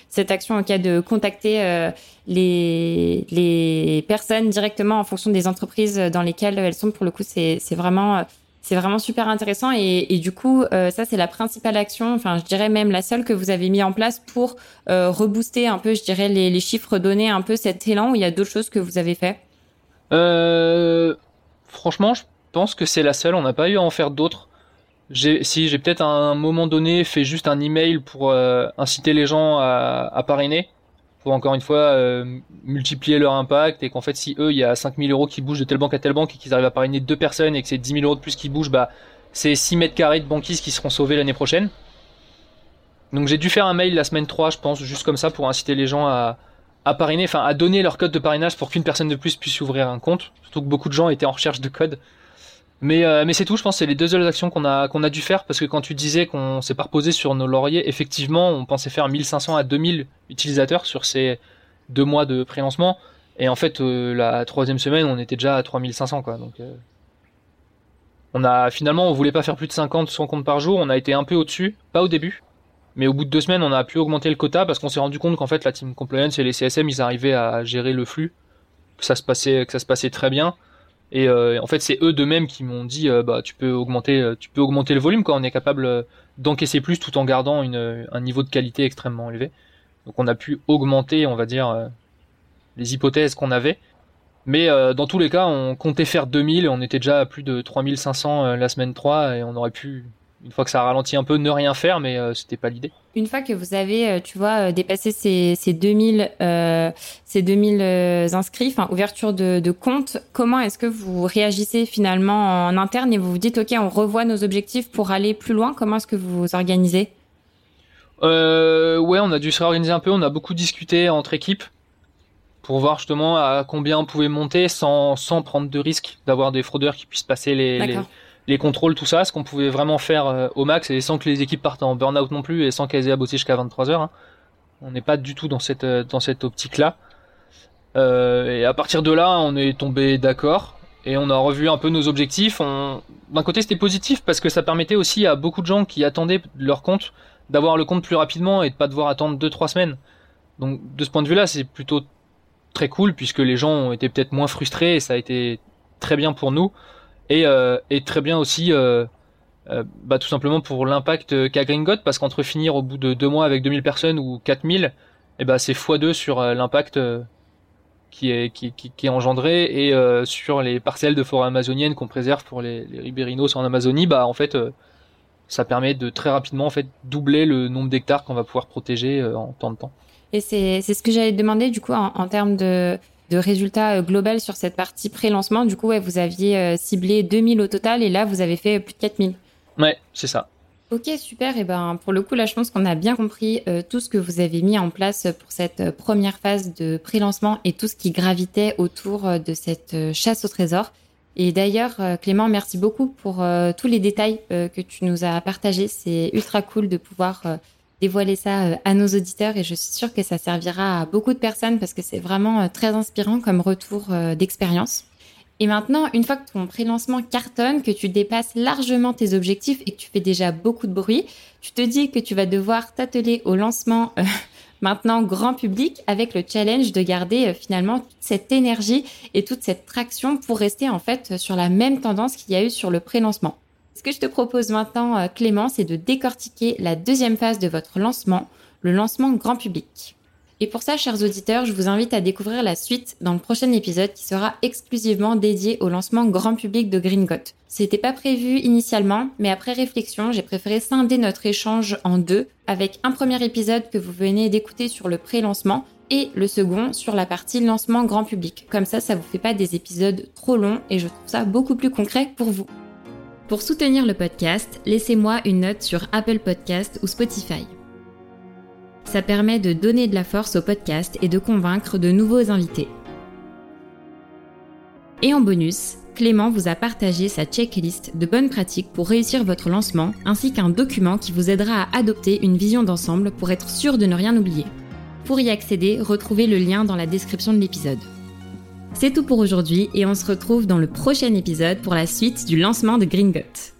cette action en cas de contacter les, les personnes directement en fonction des entreprises dans lesquelles elles sont, pour le coup, c'est vraiment c'est vraiment super intéressant et, et du coup, euh, ça c'est la principale action, enfin je dirais même la seule que vous avez mis en place pour euh, rebooster un peu, je dirais les, les, chiffres, donner un peu cet élan. Ou il y a d'autres choses que vous avez fait? Euh, Franchement, je pense que c'est la seule. On n'a pas eu à en faire d'autres. Si j'ai peut-être à un moment donné fait juste un email pour euh, inciter les gens à, parrainer pour encore une fois euh, multiplier leur impact et qu'en fait si eux il y a 5000 euros qui bougent de telle banque à telle banque et qu'ils arrivent à parrainer deux personnes et que c'est 10 000 euros de plus qui bougent, bah c'est 6 mètres carrés de banquises qui seront sauvés l'année prochaine. Donc j'ai dû faire un mail la semaine 3 je pense juste comme ça pour inciter les gens à, à parrainer, enfin à donner leur code de parrainage pour qu'une personne de plus puisse ouvrir un compte. Surtout que beaucoup de gens étaient en recherche de code. Mais, euh, mais c'est tout, je pense, c'est les deux seules actions qu'on a, dû faire, parce que quand tu disais qu'on s'est pas reposé sur nos lauriers, effectivement, on pensait faire 1500 à 2000 utilisateurs sur ces deux mois de pré-lancement, et en fait, euh, la troisième semaine, on était déjà à 3500, quoi, donc... Euh, on a, finalement, on voulait pas faire plus de 50, 100 comptes par jour, on a été un peu au-dessus, pas au début, mais au bout de deux semaines, on a pu augmenter le quota, parce qu'on s'est rendu compte qu'en fait, la team compliance et les CSM, ils arrivaient à gérer le flux, que ça se passait très bien, et euh, en fait, c'est eux de même qui m'ont dit, euh, bah, tu peux augmenter, euh, tu peux augmenter le volume, quoi. On est capable d'encaisser plus tout en gardant un niveau de qualité extrêmement élevé. Donc, on a pu augmenter, on va dire, les hypothèses qu'on avait. Mais dans tous les cas, on comptait faire 2000 et on était déjà à plus de 3500 la semaine 3 et on aurait pu une fois que ça a ralenti un peu, ne rien faire, mais euh, c'était pas l'idée. Une fois que vous avez, euh, tu vois, euh, dépassé ces, ces 2000, euh, ces 2000 inscrits, enfin ouverture de, de compte, comment est-ce que vous réagissez finalement en interne et vous vous dites, ok, on revoit nos objectifs pour aller plus loin? Comment est-ce que vous vous organisez? Euh, Ouais, on a dû se réorganiser un peu. On a beaucoup discuté entre équipes pour voir justement à combien on pouvait monter sans, sans prendre de risque d'avoir des fraudeurs qui puissent passer les, les les contrôles, tout ça, ce qu'on pouvait vraiment faire euh, au max et sans que les équipes partent en burn-out non plus et sans qu'elles aient bosser jusqu'à 23 heures. Hein. On n'est pas du tout dans cette euh, dans cette optique-là. Euh, et à partir de là, on est tombé d'accord et on a revu un peu nos objectifs. D'un côté, c'était positif parce que ça permettait aussi à beaucoup de gens qui attendaient leur compte d'avoir le compte plus rapidement et de pas devoir attendre 2-3 semaines. Donc de ce point de vue-là, c'est plutôt très cool puisque les gens ont été peut-être moins frustrés et ça a été très bien pour nous et, euh, et très bien aussi euh, euh, bah, tout simplement pour l'impact qu'a Gringot parce qu'entre finir au bout de deux mois avec 2000 personnes ou 4000 et eh bah, c'est x2 sur l'impact qui est, qui, qui, qui, est engendré et euh, sur les parcelles de forêt amazonienne qu'on préserve pour les, les ribérinos en Amazonie, bah en fait ça permet de très rapidement en fait doubler le nombre d'hectares qu'on va pouvoir protéger en temps de temps. Et c'est ce que j'allais demander du coup en termes de de résultats euh, global sur cette partie pré-lancement. Du coup, ouais, vous aviez euh, ciblé 2000 au total et là, vous avez fait plus de 4000. Ouais, c'est ça. Ok, super. Et ben, pour le coup, là, je pense qu'on a bien compris euh, tout ce que vous avez mis en place pour cette première phase de pré-lancement et tout ce qui gravitait autour de cette chasse au trésor. Et d'ailleurs, Clément, merci beaucoup pour tous les détails que tu nous as partagés. C'est ultra cool de pouvoir dévoiler ça euh, à nos auditeurs et je suis sûre que ça servira à beaucoup de personnes parce que c'est vraiment euh, très inspirant comme retour euh, d'expérience. Et maintenant, une fois que ton pré-lancement cartonne, que tu dépasses largement tes objectifs et que tu fais déjà beaucoup de bruit, tu te dis que tu vas devoir t'atteler au lancement *laughs* maintenant grand public avec le challenge de garder finalement toute cette énergie et toute cette traction pour rester en fait sur la même tendance qu'il y a eu sur le pré-lancement. Ce que je te propose maintenant, euh, Clément, c'est de décortiquer la deuxième phase de votre lancement, le lancement grand public. Et pour ça, chers auditeurs, je vous invite à découvrir la suite dans le prochain épisode qui sera exclusivement dédié au lancement grand public de Gringot. C'était pas prévu initialement, mais après réflexion, j'ai préféré scinder notre échange en deux, avec un premier épisode que vous venez d'écouter sur le pré-lancement et le second sur la partie lancement grand public. Comme ça, ça vous fait pas des épisodes trop longs et je trouve ça beaucoup plus concret pour vous. Pour soutenir le podcast, laissez-moi une note sur Apple Podcast ou Spotify. Ça permet de donner de la force au podcast et de convaincre de nouveaux invités. Et en bonus, Clément vous a partagé sa checklist de bonnes pratiques pour réussir votre lancement, ainsi qu'un document qui vous aidera à adopter une vision d'ensemble pour être sûr de ne rien oublier. Pour y accéder, retrouvez le lien dans la description de l'épisode. C'est tout pour aujourd'hui et on se retrouve dans le prochain épisode pour la suite du lancement de Green Gringot.